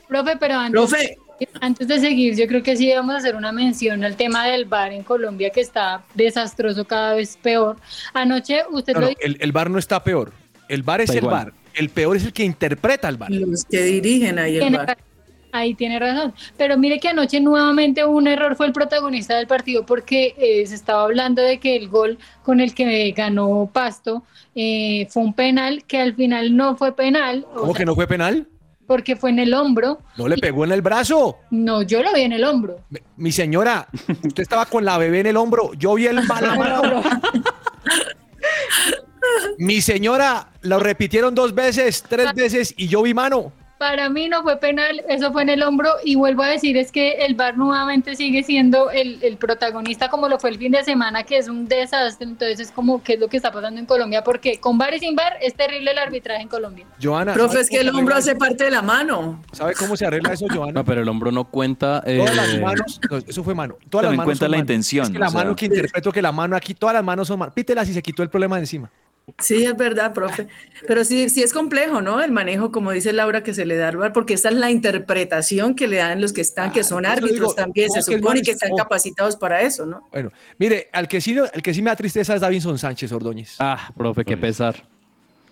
Profe, pero antes, Profe, antes de seguir, yo creo que sí vamos a hacer una mención al tema del bar en Colombia que está desastroso, cada vez peor. Anoche usted No, lo no, el, el bar no está peor. El bar es el igual. bar. El peor es el que interpreta el bar. los que dirigen ahí el bar. Ahí tiene razón. Pero mire que anoche nuevamente un error fue el protagonista del partido porque eh, se estaba hablando de que el gol con el que ganó Pasto eh, fue un penal que al final no fue penal. o ¿Cómo sea, que no fue penal? Porque fue en el hombro. No le pegó en el brazo. No, yo lo vi en el hombro. Mi- señora, usted estaba con la bebé en el hombro. Yo vi el la mano. Mi señora, lo repitieron dos veces, tres veces y yo vi mano. Para mí no fue penal, eso fue en el hombro y vuelvo a decir es que el VAR nuevamente sigue siendo el, el protagonista como lo fue el fin de semana, que es un desastre, entonces es como qué es lo que está pasando en Colombia, porque con VAR y sin VAR es terrible el arbitraje en Colombia. Joana. Profe, ¿sabe es que el hombro hace parte de la mano. ¿Sabe cómo se arregla eso, Joana? No, pero el hombro no cuenta. eh, Todas las manos, no, eso fue mano. Todas También las manos cuenta son la mano. intención, Es que la o sea. mano que interpreto que la mano aquí, todas las manos son mano. Pítela si se quitó el problema de encima. Sí, es verdad, profe. Pero sí, sí es complejo, ¿no? El manejo, como dice Laura, que se le da al porque esa es la interpretación que le dan los que están, que son árbitros digo, también, se supone que es- están capacitados para eso, ¿no? Bueno, mire, al que sí, al que sí me da tristeza es Davinson Sánchez Ordóñez. Ah, profe, qué pesar.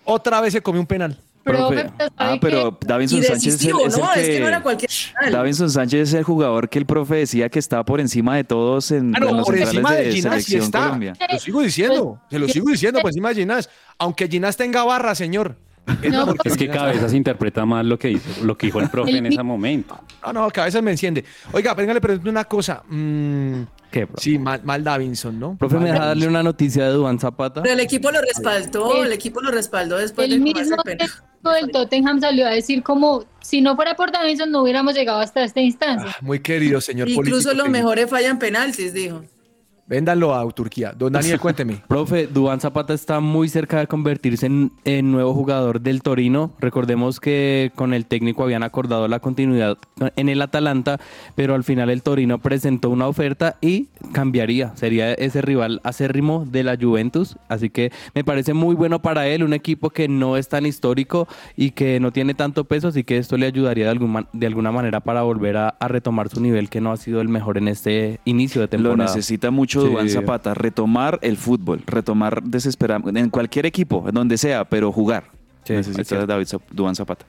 Otra vez se comió un penal. Profe, Ah, ¿sabe pero Davinson Sánchez es el, decisivo, es el ¿no? que, Es que no era cualquier penal. Davinson Sánchez es el jugador que el profe decía que estaba por encima de todos en, Ah, no, en los por centrales encima de de Ginás sí selección está. Colombia. Eh, Lo sigo diciendo, se lo sigo diciendo por encima de Ginás. Aunque Ginás tenga barra, señor. Es, No, mejor Es que. Cabezas interpreta mal lo que dijo, lo que dijo el profe en ese momento. No, no, cabeza me enciende. Oiga, venga, le pregunto una cosa. Mm, ¿Qué, profe? sí, mal, mal Davinson, ¿no? Profe, Mal ¿me deja Davinson. darle una noticia de Duan Zapata? Pero el equipo lo respaldó, el equipo lo respaldó después el de mismo penal. Técnico del Tottenham salió a decir como si no fuera por Davinson no hubiéramos llegado hasta esta instancia. Ah, muy querido, señor Incluso político los técnico. mejores fallan penaltis, dijo. Véndanlo a Turquía. Don Daniel, cuénteme. Profe, Duan Zapata está muy cerca de convertirse en, en nuevo jugador del Torino. Recordemos que con el técnico habían acordado la continuidad en el Atalanta, pero al final el Torino presentó una oferta y cambiaría. Sería ese rival acérrimo de la Juventus. Así que me parece muy bueno para él, un equipo que no es tan histórico y que no tiene tanto peso, así que esto le ayudaría de, algún man- de alguna manera para volver a, a retomar su nivel que no ha sido el mejor en este inicio de Lo temporada. necesita mucho Sí. Duván Zapata, retomar el fútbol, retomar desesperadamente, en cualquier equipo, en donde sea, pero jugar. Sí, es necesita. David Duván Zapata.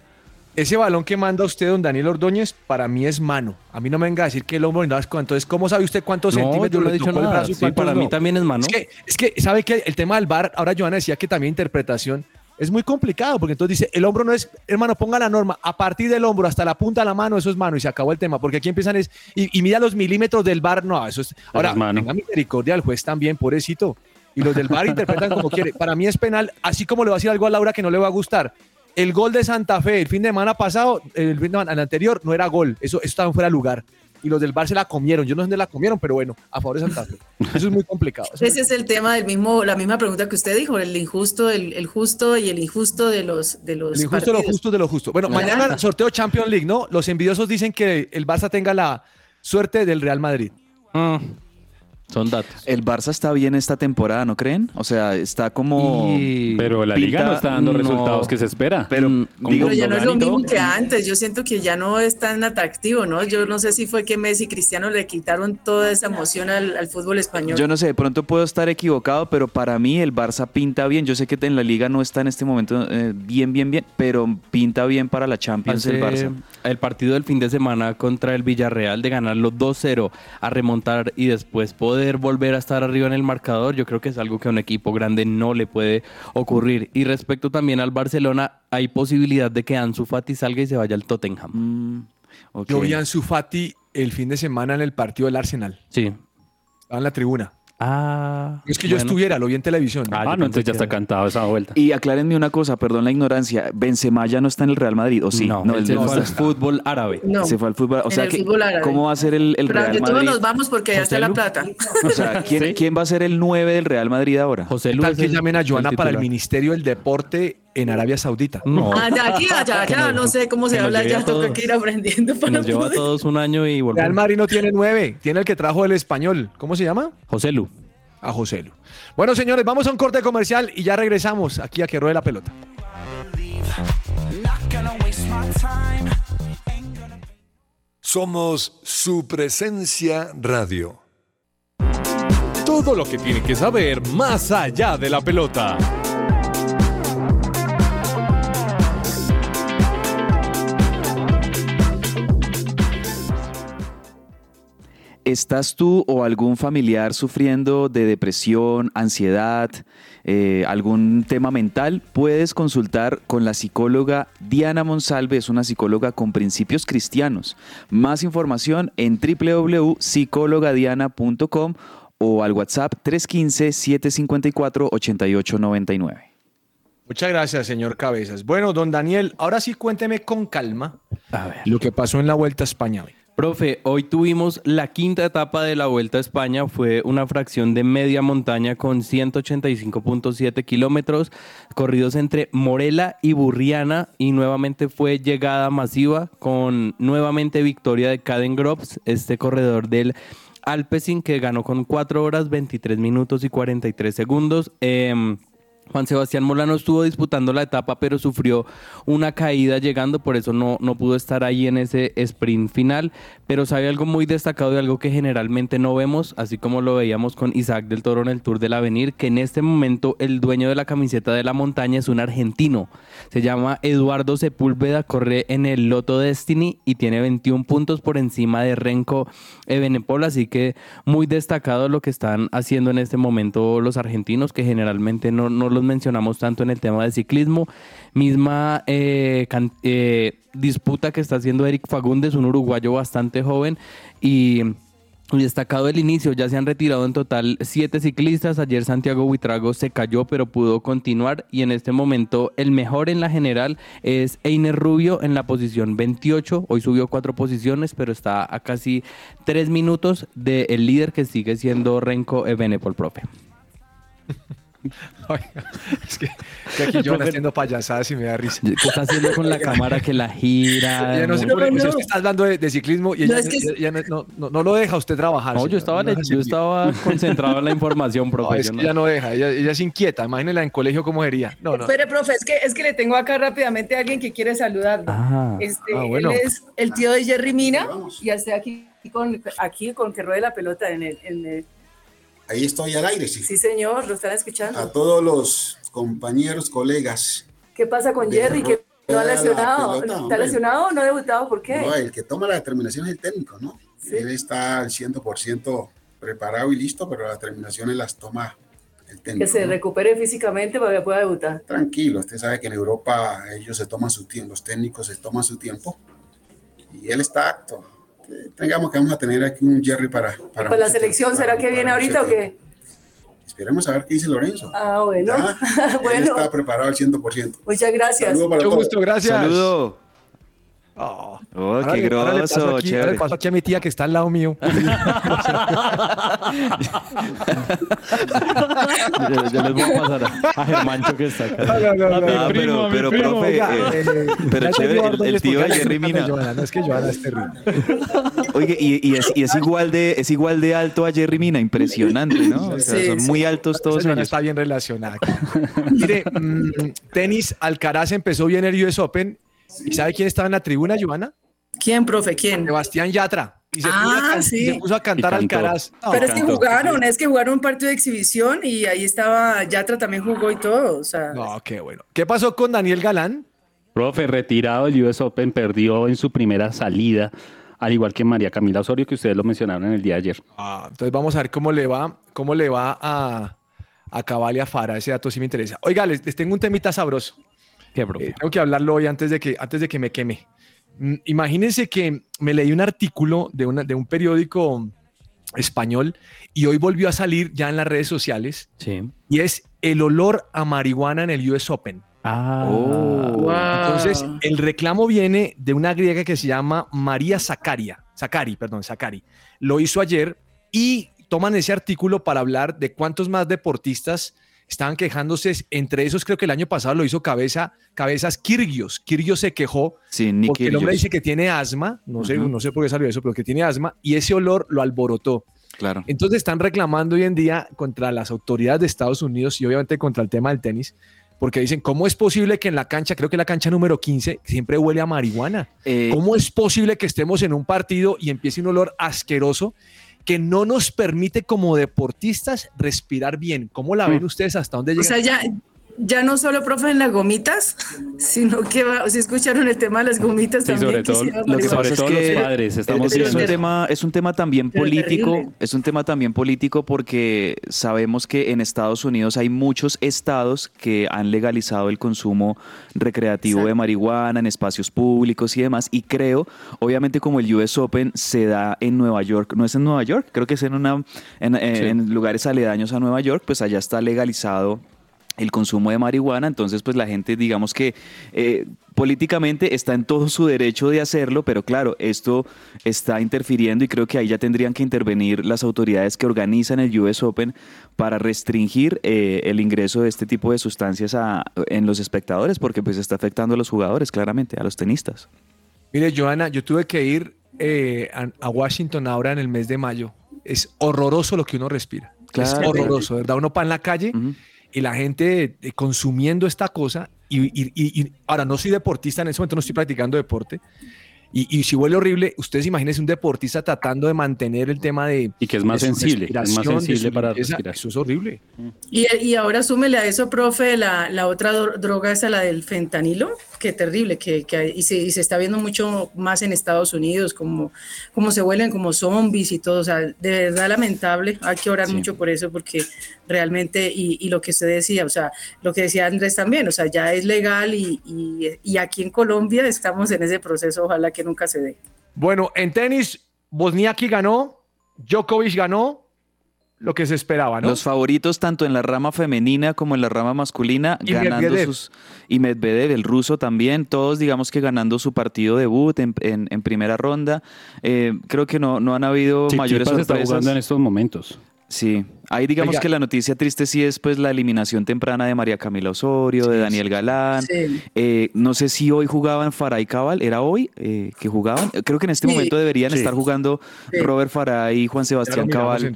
Ese balón que manda usted, don Daniel Ordóñez, para mí es mano. A mí no me venga a decir que el hombro ni nada. Entonces, ¿cómo sabe usted cuántos No, centímetros yo no he dicho nada. Sí, para mí no? también es mano. Es que, es que, ¿sabe que El tema del bar, ahora Joana decía que también interpretación es muy complicado, porque entonces dice, el hombro no es, hermano, ponga la norma, a partir del hombro hasta la punta de la mano, eso es mano, y se acabó el tema, porque aquí empiezan es, y, y mira los milímetros del bar, no, eso es, ahora, es mano. tenga misericordia al juez también, pobrecito, y los del bar interpretan como quiere, para mí es penal, así como le va a decir algo a Laura que no le va a gustar, el gol de Santa Fe el fin de semana pasado, el fin de semana el anterior, no era gol, eso, eso estaba fuera de lugar, y los del bar se la comieron, yo no sé dónde la comieron, pero bueno, a favor de Santa Fe, eso es muy complicado. Ese es el tema del mismo, la misma pregunta que usted dijo, el injusto, el, el justo y el injusto de los de los El injusto de lo justo de lo justo. Bueno, Mañana. mañana sorteo Champions League, ¿no? Los envidiosos dicen que el Barça tenga la suerte del Real Madrid. Mm, Son datos. El Barça está bien esta temporada, ¿no creen? O sea, está como... Y- Pero la liga Pinta- no está dando no. resultados que se espera. Pero, Mm, digo, Pero ya no es lo mismo que antes. Yo siento que ya no es tan atractivo, ¿no? Yo no sé si fue que Messi y Cristiano le quitaron toda esa emoción al, al fútbol español. Yo no sé, de pronto puedo estar equivocado, pero para mí el Barça pinta bien. Yo sé que en la liga no está en este momento eh, bien, bien, bien, pero pinta bien para la Champions el Barça. el partido del fin de semana contra el Villarreal de ganarlo 2-0 a remontar y después poder volver a estar arriba en el marcador, yo creo que es algo que a un equipo grande no le puede ocurrir. Y respecto también al Barcelona, hay posibilidad de que Ansu Fati salga y se vaya al Tottenham. Mm. Yo vi a Ansu Fati el fin de semana en el partido del Arsenal. Sí. Estaba en la tribuna. Ah. No es que yo estuviera, lo vi en televisión. Ah, Ah, no, entonces ya está cantado esa vuelta. Y aclárenme una cosa, perdón la ignorancia. Benzema ya no está en el Real Madrid, ¿o sí? No, él él se no fue al está. fútbol árabe. No. Se fue al fútbol. O En sea, el que, fútbol árabe. ¿cómo va a ser el, el Pero Real que todos Madrid? nos vamos porque allá está la plata. O sea, ¿quién, quién va a ser el 9 del Real Madrid ahora? José ¿Qué Luis. tal que llamen a Joana para el. Ministerio del Deporte en Arabia Saudita? No. Allá, aquí, allá, allá, nos- no sé cómo se habla, ya toca que ir aprendiendo para nos lleva a todos un año y Real volvemos. Madrid no tiene nueve, tiene el que trajo el español. ¿Cómo se llama? José Lu. A José Lu. Bueno, señores, vamos a un corte comercial y ya regresamos aquí a que ruede la pelota. Somos su presencia radio. Todo lo que tiene que saber más allá de la pelota. ¿Estás tú o algún familiar sufriendo de depresión, ansiedad, eh, algún tema mental? Puedes consultar con la psicóloga Diana Monsalve, es una psicóloga con principios cristianos. Más información en www.psicologadiana.com o al WhatsApp 315-754-8899. Muchas gracias, señor Cabezas. Bueno, don Daniel, ahora sí cuénteme con calma A ver. lo que pasó en la Vuelta a España hoy. Profe, hoy tuvimos la quinta etapa de la Vuelta a España. Fue una fracción de media montaña con 185.7 kilómetros, corridos entre Morela y Burriana. Y nuevamente fue llegada masiva con nuevamente victoria de Caden Groves, este corredor del Alpecin que ganó con 4 horas 23 minutos y 43 segundos. Em, Juan Sebastián Molano estuvo disputando la etapa, pero sufrió una caída llegando, por eso no, no pudo estar ahí en ese sprint final. Pero sabe algo muy destacado y algo que generalmente no vemos, así como lo veíamos con Isaac del Toro en el Tour del Avenir, que en este momento el dueño de la camiseta de la montaña es un argentino. Se llama Eduardo Sepúlveda, corre en el Loto Destiny y tiene 21 puntos por encima de Renko Ebenepol, así que muy destacado lo que están haciendo en este momento los argentinos, que generalmente no, no los mencionamos tanto en el tema de ciclismo. Misma eh, can- eh, disputa que está haciendo Eric Fagundes, un uruguayo bastante joven y... destacado el inicio, ya se han retirado en total siete ciclistas. Ayer Santiago Buitrago se cayó, pero pudo continuar. Y en este momento, el mejor en la general es Einer Rubio en la posición 28. Hoy subió cuatro posiciones, pero está a casi tres minutos del líder que sigue siendo Renko Ebenepol, profe. Oiga, es que, que aquí yo haciendo payasadas y me da risa. ¿Qué está haciendo con la cámara que la gira? Ella no No, no, pues no. es que está hablando de, de ciclismo y ella, No, es que- ella no, no- no- no lo deja a usted trabajar. No, yo estaba, yo concentrado en la información, No, profe. es que ella no deja, ella, ella es inquieta. Imagínela en colegio cómo sería. No, no. Espere, profe, es que, es que le tengo acá rápidamente a alguien que quiere saludarlo. Ah, Este, ah, bueno. Él es el tío de Jerry Mina y está aquí con, aquí con que ruede la pelota en el, en el- Ahí estoy al aire, sí. Sí, señor, lo están escuchando. A todos los compañeros, colegas. ¿Qué pasa con Jerry? ¿Que no ha lesionado? pelota, ¿Está hombre. lesionado o no ha debutado? ¿Por qué? No, el que toma la determinación es el técnico, ¿no? Él está al 100% preparado y listo, pero las determinaciones las toma el técnico. que se ¿no? recupere físicamente para que pueda debutar. Tranquilo, usted sabe que en Europa ellos se toman su tiempo, los técnicos se toman su tiempo y él está acto. Tengamos que vamos a tener aquí un Jerry para... para Para la selección, ¿será que viene ahorita o qué? Esperemos a ver qué dice Lorenzo. Ah, bueno. Él bueno, está preparado al 100%. muchas gracias. Saludos para Mucho todos. gusto, gracias. Saludo. Oh, Oh, Ahora qué le- ahora le paso groso, aquí- chévere. le paso aquí a mi tía que está al lado mío. Yo, yo les voy a pasar a, a Germancho que está acá. No, no, no, no. Ah, pero, pero, profe, Oiga, eh, eh, pero chévere, el, tío de Jerry Mina. Johanna. No es que Johanna es terrible. Oye, y, y es, y es igual de, es igual de alto a Jerry Mina, impresionante, ¿no? O sea, Sí, son sí. muy altos todos Esa está bien relacionada. Mire, mm, tenis, Alcaraz empezó bien el US Open. ¿Y sabe quién estaba en la tribuna, Johanna? ¿Quién, profe? ¿Quién? Sebastián Yatra. Y se, Ah, puso, a can- sí. y se puso a cantar. Alcaraz. No, Pero es que cantó. jugaron, es que jugaron un partido de exhibición y ahí estaba, Yatra también jugó y todo. O sea, No, qué bueno. ¿Qué pasó con Daniel Galán? Profe, retirado del US Open, perdió en su primera salida, al igual que María Camila Osorio, que ustedes lo mencionaron en el día de ayer. Ah, entonces vamos a ver cómo le va, cómo le va a, a Cabal y a Fara. Ese dato sí me interesa. Oiga, les, les tengo un temita sabroso. ¿Qué, profe? Eh, tengo que hablarlo hoy antes de que, antes de que me queme. Mm, Imagínense que me leí un artículo de, una, de un periódico español y hoy volvió a salir ya en las redes sociales Sí. y es el olor a marihuana en el US Open. Ah. wow. Entonces, el reclamo viene de una griega que se llama María Zacaria, Zacari, perdón, Zacari. Lo hizo ayer y toman ese artículo para hablar de cuántos más deportistas estaban quejándose. Entre esos, creo que el año pasado lo hizo cabeza, Cabezas Kirgios. Kirgios se quejó Sí, porque el hombre dice que tiene asma, no sé, no sé por qué salió eso, pero que tiene asma y ese olor lo alborotó. Claro. Entonces están reclamando hoy en día contra las autoridades de Estados Unidos y obviamente contra el tema del tenis, porque dicen, ¿cómo es posible que en la cancha, creo que la cancha número 15, siempre huele a marihuana? Eh, ¿Cómo es posible que estemos en un partido y empiece un olor asqueroso que no nos permite como deportistas respirar bien? ¿Cómo la ven ustedes hasta dónde O llegan? sea, ya, ya no solo, profe, en las gomitas, sino que va, si escucharon el tema de las gomitas Sí, también. sobre todo- quisiera lo que marihuana. sobre todo los padres, estamos es, es un tema, es un tema también político, es un tema también político porque sabemos que en Estados Unidos hay muchos estados que han legalizado el consumo recreativo de marihuana en espacios públicos y demás. Y creo, obviamente, como el US Open se da en Nueva York, no es en Nueva York, creo que es en una en, en lugares aledaños a Nueva York, pues allá está legalizado el consumo de marihuana, entonces pues la gente digamos que eh, políticamente está en todo su derecho de hacerlo, pero claro, esto está interfiriendo y creo que ahí ya tendrían que intervenir las autoridades que organizan el US Open para restringir eh, el ingreso de este tipo de sustancias a- en los espectadores, porque pues está afectando a los jugadores, claramente, a los tenistas. Mire, Joana, yo tuve que ir eh, a, a Washington ahora en el mes de mayo. Es horroroso lo que uno respira. Claro. Es horroroso, ¿verdad? Uno pa en la calle. Y la gente eh, consumiendo esta cosa. Y, y- y- ahora, no soy deportista, en ese momento no estoy practicando deporte. Y, y si huele horrible, ustedes imagínense un deportista tratando de mantener el tema de. Y que es más sensible, es más sensible para limpieza. respirar. Eso es horrible. Y, y ahora súmele a eso, profe, la, la otra dro- droga esa, la del fentanilo, que terrible, que, que y, se, y se está viendo mucho más en Estados Unidos, como, como se vuelven como zombies y todo, o sea, de verdad lamentable, hay que orar Sí. mucho por eso, porque realmente, y, y lo que usted decía, o sea, lo que decía Andrés también, o sea, ya es legal y, y, y aquí en Colombia estamos en ese proceso, ojalá que nunca se dé. Bueno, en tenis, Bosniaki ganó, Djokovic ganó lo que se esperaba, ¿no? Los favoritos tanto en la rama femenina como en la rama masculina, Y ganando Medvedev. sus... Y Medvedev, el ruso también, todos digamos que ganando su partido debut en, en- en primera ronda. Eh, creo que no, no han habido mayores Tsitsipas está sorpresas. jugando en estos momentos. Sí, ahí digamos Oiga. que la noticia triste sí es pues la eliminación temprana de María Camila Osorio, de Daniel Galán. Sí. Eh, no sé si hoy jugaban Faray Cabal, ¿era hoy eh, que jugaban? Creo que en este Sí. momento deberían Sí. estar jugando Sí. Robert Faray y Juan Sebastián Cabal.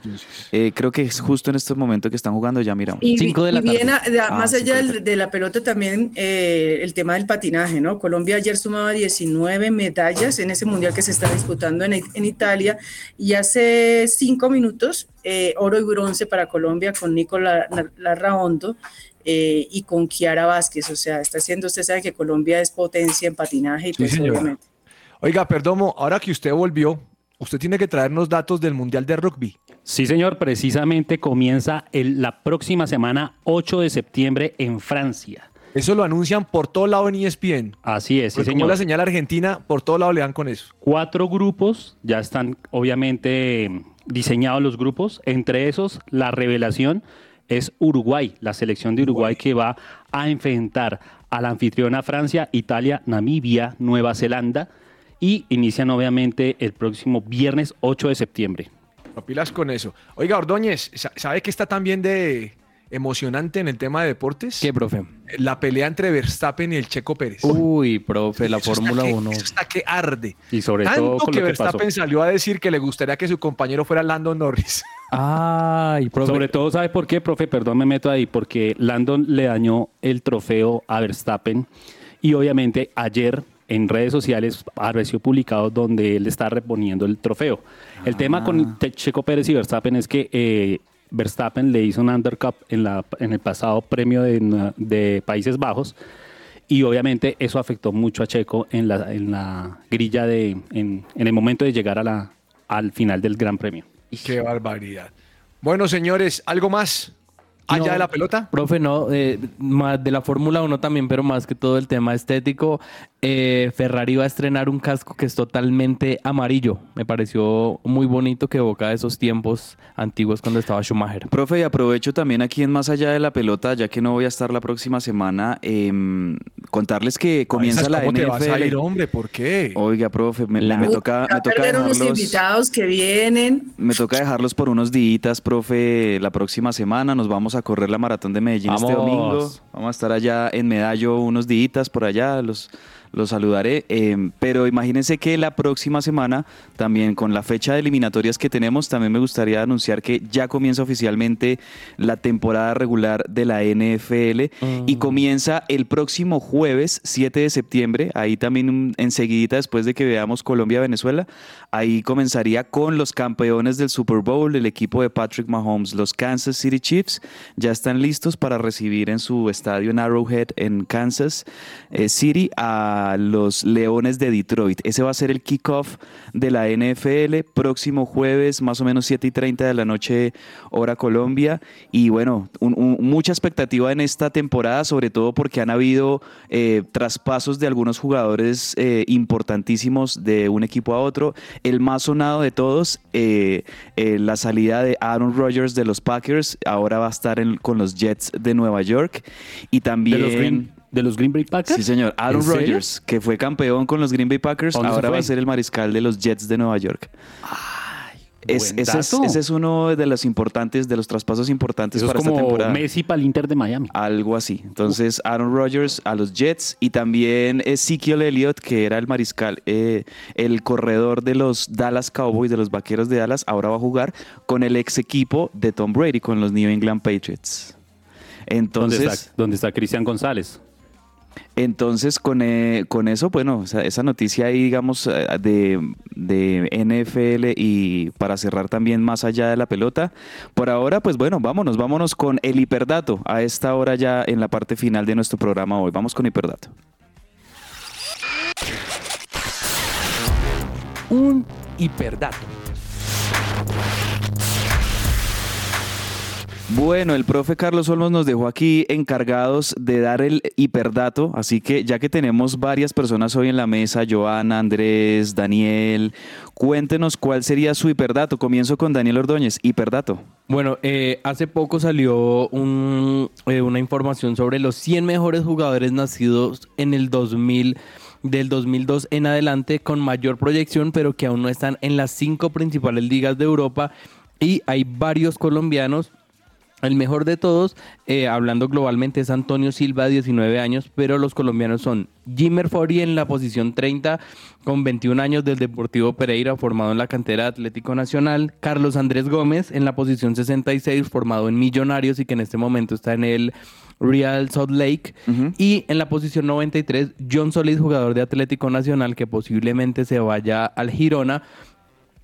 Eh, creo que es justo en estos momentos que están jugando, ya miramos. Y, Cinco de la y bien, tarde. a- de- Ah, más allá de la del- de, la pelota también eh, el tema del patinaje, ¿no? Colombia ayer sumaba 19 medallas en ese mundial que se está disputando en, en Italia y hace cinco minutos eh, oro y bronce para Colombia con Nicola Larraondo eh, y con Kiara Vázquez, o sea, está haciendo, usted sabe que Colombia es potencia en patinaje y Sí, pues obviamente. Oiga, Perdomo, ahora que usted volvió, usted tiene que traernos datos del Mundial de Rugby. Sí, señor, precisamente comienza el- la próxima semana, 8 de septiembre, en Francia. Eso lo anuncian por todo lado en ESPN. Así es, sí, Pues como señor. la señal argentina, por todo lado le dan con eso. Cuatro grupos, ya están obviamente diseñados los grupos. Entre esos, la revelación es Uruguay, la selección de Uruguay que va a enfrentar a la anfitriona Francia, Italia, Namibia, Nueva Zelanda. y inician obviamente el próximo viernes 8 de septiembre. No pilas con eso. Oiga, Ordóñez, sa- ¿sabe que está también de emocionante en el tema de deportes? ¿Qué, profe? La pelea entre Verstappen y el Checo Pérez. Uy, profe, la Eso Fórmula que- 1. Eso está que arde. Y sobre Tanto todo con que lo que pasó. Verstappen salió a decir que le gustaría que su compañero fuera Lando Norris. Ay, profe. Sobre todo, ¿sabe por qué, profe? Perdón, me meto ahí, porque Landon le dañó el trofeo a Verstappen y obviamente ayer en redes sociales apareció publicado donde él está reponiendo el trofeo. El tema con Te- Checo Pérez y Verstappen es que eh, Verstappen le hizo un undercut en, la, en el pasado premio de, de Países Bajos y obviamente eso afectó mucho a Checo en la, en la grilla de, en, en el momento de llegar a la, al final del Gran Premio. Qué barbaridad. Bueno, señores, ¿algo más allá No, de la pelota? Profe, no, eh, más de la Fórmula 1 también, pero más que todo el tema estético. Eh, Ferrari va a estrenar un casco que es totalmente amarillo. Me pareció muy bonito que evoca esos tiempos antiguos cuando estaba Schumacher. Profe, y aprovecho también aquí en Más Allá de la Pelota, ya que no voy a estar la próxima semana, em, contarles que comienza la ¿Cómo te vas a NFL. ir, hombre? ¿Por qué? Oiga, profe, me, me toca, me a toca unos dejarlos, invitados que vienen. me toca dejarlos por unos días, profe, la próxima semana. Nos vamos a correr la maratón de Medellín este domingo. Vamos a estar allá en Medallo unos días por allá, los, los saludaré. em, pero imagínense que la próxima semana, también con la fecha de eliminatorias que tenemos, también me gustaría anunciar que ya comienza oficialmente la temporada regular de la NFL y comienza el próximo jueves 7 de septiembre. Ahí también un- enseguidita después de que veamos Colombia-Venezuela, ahí comenzaría con los campeones del Super Bowl, el equipo de Patrick Mahomes, los Kansas City Chiefs, ya están listos para recibir en su estadio en Arrowhead en Kansas eh, City a los Leones de Detroit. Ese va a ser el kickoff de la NFL próximo jueves, más o menos 7 y 30 de la noche, hora Colombia. Y bueno, un- un- mucha expectativa en esta temporada, sobre todo porque han habido eh, traspasos de algunos jugadores eh, importantísimos de un equipo a otro. El más sonado de todos, eh, la salida de Aaron Rodgers de los Packers, ahora va a estar en- con los Jets de Nueva York. Y también... ¿De los Green, Bay Packers? Sí, señor. Aaron. Rodgers, que fue campeón con los Green Bay Packers, ¿A dónde ahora va a ser el mariscal de los Jets de Nueva York. Es- ese, es, ese es uno de los importantes, de los traspasos importantes Eso es para esta como temporada. Messi para el Inter de Miami. Algo así. Entonces, Aaron Rodgers a los Jets y también Ezekiel Elliott, que era el mariscal, eh, el corredor de los Dallas Cowboys, de los vaqueros de Dallas, ahora va a jugar con el ex equipo de Tom Brady, con los New England Patriots. ¿Dónde Entonces, está, dónde está Cristian González? Entonces con, eh, con eso, bueno, esa noticia ahí, digamos, eh, de, de NFL y para cerrar también más allá de la pelota, por ahora, pues bueno, vámonos, vámonos con el hiperdato a esta hora ya en la parte final de nuestro programa hoy. Vamos con hiperdato. Un hiperdato. Bueno, el profe Carlos Olmos nos dejó aquí encargados de dar el hiperdato, así que ya que tenemos varias personas hoy en la mesa, Joana, Andrés, Daniel, cuéntenos cuál sería su hiperdato. Comienzo con Daniel Ordóñez, hiperdato. Bueno, eh, hace poco salió un, eh, una información sobre los 100 mejores jugadores nacidos en el 2000, del 2002 en adelante con mayor proyección, pero que aún no están en las cinco principales ligas de Europa. Y hay varios colombianos el mejor de todos, eh, hablando globalmente, es Antonio Silva, 19 años, pero los colombianos son Jimmer Fori en la posición 30, con 21 años del Deportivo Pereira, formado en la cantera de Atlético Nacional. Carlos Andrés Gómez en la posición 66, formado en Millonarios y que en este momento está en el Real Salt Lake. Y en la posición 93, John Solís, jugador de Atlético Nacional, que posiblemente se vaya al Girona.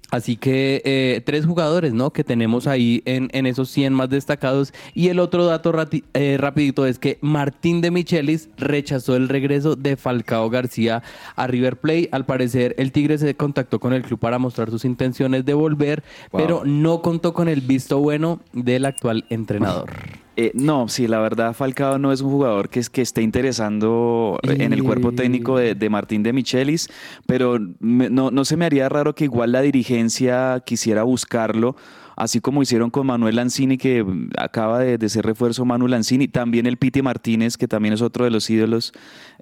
Así que eh, tres jugadores, ¿no? Que tenemos ahí en, en esos 100 más destacados. Y el otro dato rati- eh, rapidito es que Martín de Michelis rechazó el regreso de Falcao García a River Plate. Al parecer, el Tigre se contactó con el club para mostrar sus intenciones de volver, Wow. pero no contó con el visto bueno del actual entrenador. Eh, no, sí, la verdad Falcao no es un jugador que, es, que esté interesando en el cuerpo técnico de, de Martín de Michelis, pero me- no, no se me haría raro que igual la dirigencia quisiera buscarlo así como hicieron con Manuel Lanzini, que acaba de, ser refuerzo Manuel Lanzini, también el Piti Martínez, que también es otro de los ídolos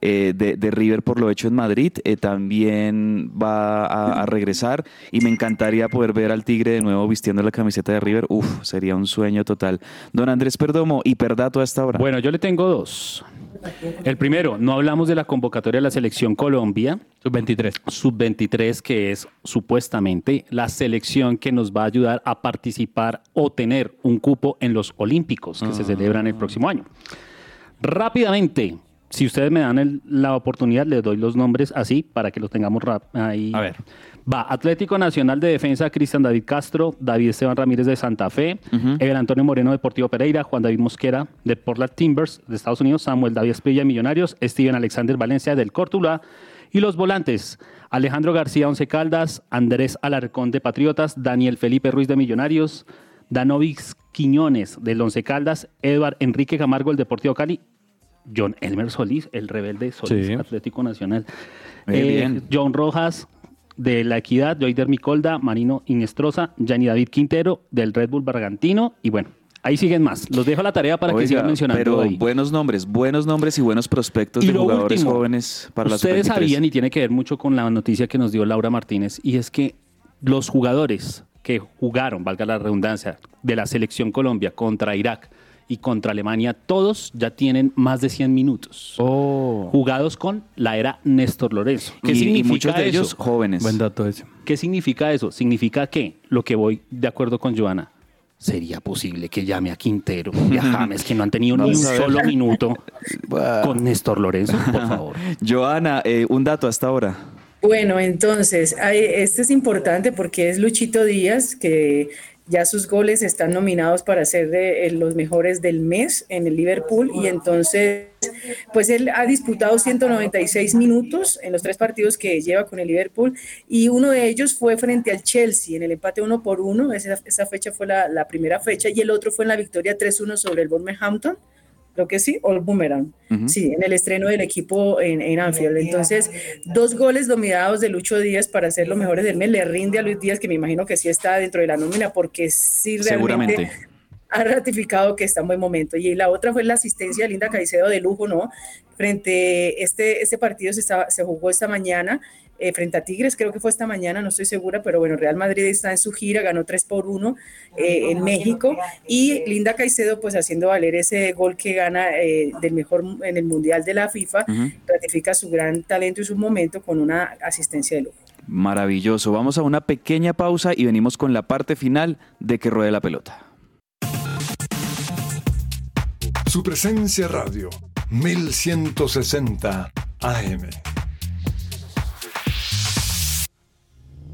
eh, de, River por lo hecho en Madrid, eh, también va a, regresar y me encantaría poder ver al Tigre de nuevo vistiendo la camiseta de River. Uf, sería un sueño total. Don Andrés Perdomo, hiperdato a esta hora. Bueno, yo le tengo dos. El primero, no hablamos de la convocatoria de la selección Colombia. Sub-23. Sub-23, que es supuestamente la selección que nos va a ayudar a participar o tener un cupo en los Olímpicos que se celebran el próximo año. Rápidamente, si ustedes me dan el- la oportunidad, les doy los nombres así para que los tengamos rap- ahí. A ver. Va Atlético Nacional de Defensa, Cristian David Castro, David Esteban Ramírez de Santa Fe, Ever Antonio Moreno Deportivo Pereira, Juan David Mosquera de Portland Timbers de Estados Unidos, Samuel David Esprilla de Millonarios, Steven Alexander Valencia del Córtula y los volantes Alejandro García Once Caldas, Andrés Alarcón de Patriotas, Daniel Felipe Ruiz de Millonarios, Danovix Quiñones del Once Caldas, Eduard Enrique Camargo del Deportivo Cali, John Elmer Solís, el rebelde Solís Sí. Atlético Nacional, Eh. John Rojas de La Equidad, Joyder Micolda, Marino Inestrosa, Yanni David Quintero del Red Bull Bragantino y bueno, ahí siguen más. Los dejo a la tarea para que sigan mencionando pero ahí. buenos nombres, buenos nombres y buenos prospectos Y de jugadores último, jóvenes para las Ustedes 23. sabían y tiene que ver mucho con la noticia que nos dio Laura Martínez y es que los jugadores que jugaron, valga la redundancia, de la selección Colombia contra Irak y contra Alemania, todos ya tienen más de 100 minutos. Jugados con la era Néstor Lorenzo. ¿Qué Oh. Y- y significa muchos de eso? ellos jóvenes. Buen dato ese. ¿Qué significa eso? Significa que, lo que voy de acuerdo con Joana, sería posible que llame a Quintero y a James, que no han tenido ni un solo minuto con Néstor Lorenzo, por favor. Joana, eh, un dato hasta ahora. Bueno, entonces, hay- este es importante porque es Luchito Díaz, que ya sus goles están nominados para ser de eh, los mejores del mes en el Liverpool y entonces, pues él ha disputado 196 minutos en los tres partidos que lleva con el Liverpool y uno de ellos fue frente al Chelsea en el empate uno por uno, esa, esa fecha fue la, primera fecha y el otro fue en la victoria 3-1 sobre el Wolverhampton. Creo que sí, o el Boomerang. Sí, en el estreno del equipo en, en Anfield. Entonces, dos goles dominados de Lucho Díaz para ser los mejores del mes. Le rinde a Luis Díaz, que me imagino que sí está dentro de la nómina, porque sí realmente ha ratificado que está en buen momento. Y la otra fue la asistencia de Linda Caicedo de lujo, ¿no? Frente, este, este partido se, estaba, se jugó esta mañana. Eh, frente a Tigres, creo que fue esta mañana, no estoy segura, pero bueno, Real Madrid está en su gira, ganó 3 por 1 eh, en México y Linda Caicedo pues haciendo valer ese gol que gana eh, del mejor en el Mundial de la FIFA, ratifica su gran talento y su momento con una asistencia de lujo. Maravilloso. Vamos a una pequeña pausa y venimos con la parte final de que ruede la pelota. Su presencia radio, 1160 AM.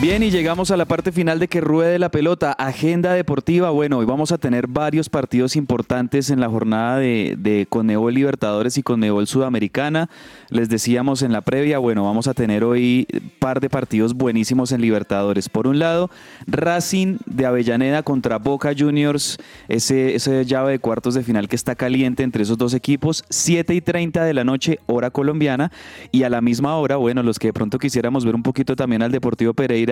Bien, y llegamos a la parte final de que ruede la pelota. Agenda deportiva. Bueno, hoy vamos a tener varios partidos importantes en la jornada de, de Conmebol Libertadores y Conmebol Sudamericana. Les decíamos en la previa, bueno, vamos a tener hoy par de partidos buenísimos en Libertadores. Por un lado, Racing de Avellaneda contra Boca Juniors, ese, ese llave de cuartos de final que está caliente entre esos dos equipos, 7 y 30 de la noche, hora colombiana, y a la misma hora, bueno, los que de pronto quisiéramos ver un poquito también al Deportivo Pereira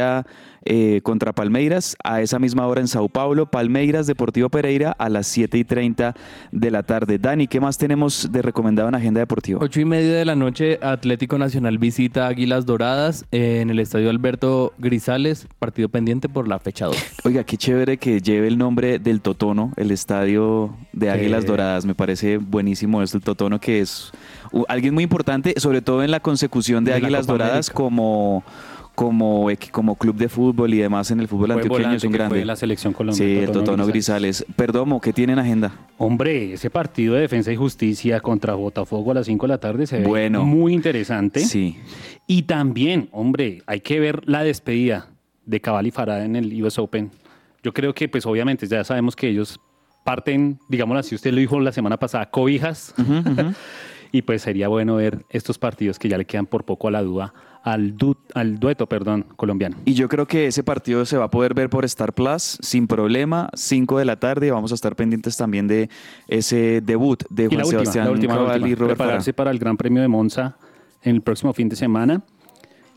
eh, contra Palmeiras, a esa misma hora en Sao Paulo, Palmeiras, Deportivo Pereira a las 7 y 30 de la tarde. Dani, ¿qué más tenemos de recomendado en Agenda Deportiva? Ocho y media de la noche, Atlético Nacional visita Águilas Doradas en el Estadio Alberto Grisales, partido pendiente por la fecha 2. Oiga, qué chévere que lleve el nombre del Totono, el estadio de Águilas. Doradas. Me parece buenísimo esto, el Totono, que es alguien muy importante, sobre todo en la consecución de, De la Águilas Doradas América. como, como, como club de fútbol y demás en el fútbol Fue antioqueño. Es un grande. fue la selección Colombia, Sí, el Totono Totono Grisales. Perdomo, ¿qué tiene en agenda? Hombre, ese partido de defensa y justicia contra Botafogo a las 5 de la tarde se ve Bueno. muy interesante. Sí. Y también, hombre, hay que ver la despedida de Cabal y Farah en el US Open. Yo creo que, pues obviamente, ya sabemos que ellos parten, digámoslo así, usted lo dijo la semana pasada, cobijas. Y pues sería bueno ver estos partidos que ya le quedan por poco a la duda al, du- al dueto perdón, colombiano. Y yo creo que ese partido se va a poder ver por Star Plus sin problema, 5 de la tarde. Vamos a estar pendientes también de ese debut de Y Juan la última, Sebastián la última, la última. y Robert Farah. Prepararse para el Gran Premio de Monza en el próximo fin de semana,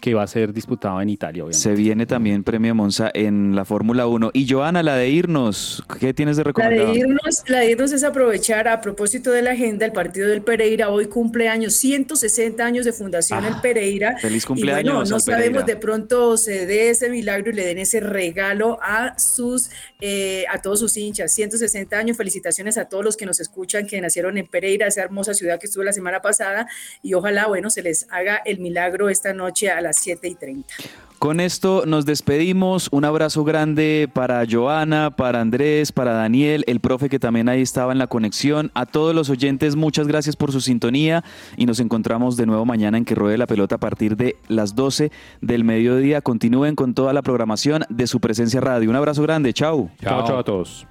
que va a ser disputado en Italia, obviamente. Se viene también Premio Monza en la Fórmula 1. Y Joana, la de irnos, ¿qué tienes de La recomendado? de, irnos, la de irnos es aprovechar a propósito de la agenda, el partido del Pereira hoy cumpleaños, 160 años de fundación el Pereira. Ah, feliz Y cumpleaños bueno, no sabemos Pereira. de pronto se dé ese milagro y le den ese regalo a sus eh, a todos sus hinchas. 160 años, felicitaciones a todos los que nos escuchan que nacieron en Pereira, esa hermosa ciudad que estuvo la semana pasada y ojalá, bueno, se les haga el milagro esta noche a las 7 y 30. Con esto nos despedimos. Un abrazo grande para Joana, para Andrés, para Daniel, el profe que también ahí estaba en la conexión. A todos los oyentes, muchas gracias por su sintonía y nos encontramos de nuevo mañana en que ruede la pelota a partir de las 12 del mediodía. Continúen con toda la programación de su presencia radio. Un abrazo grande. Chao. Chao, chao a todos.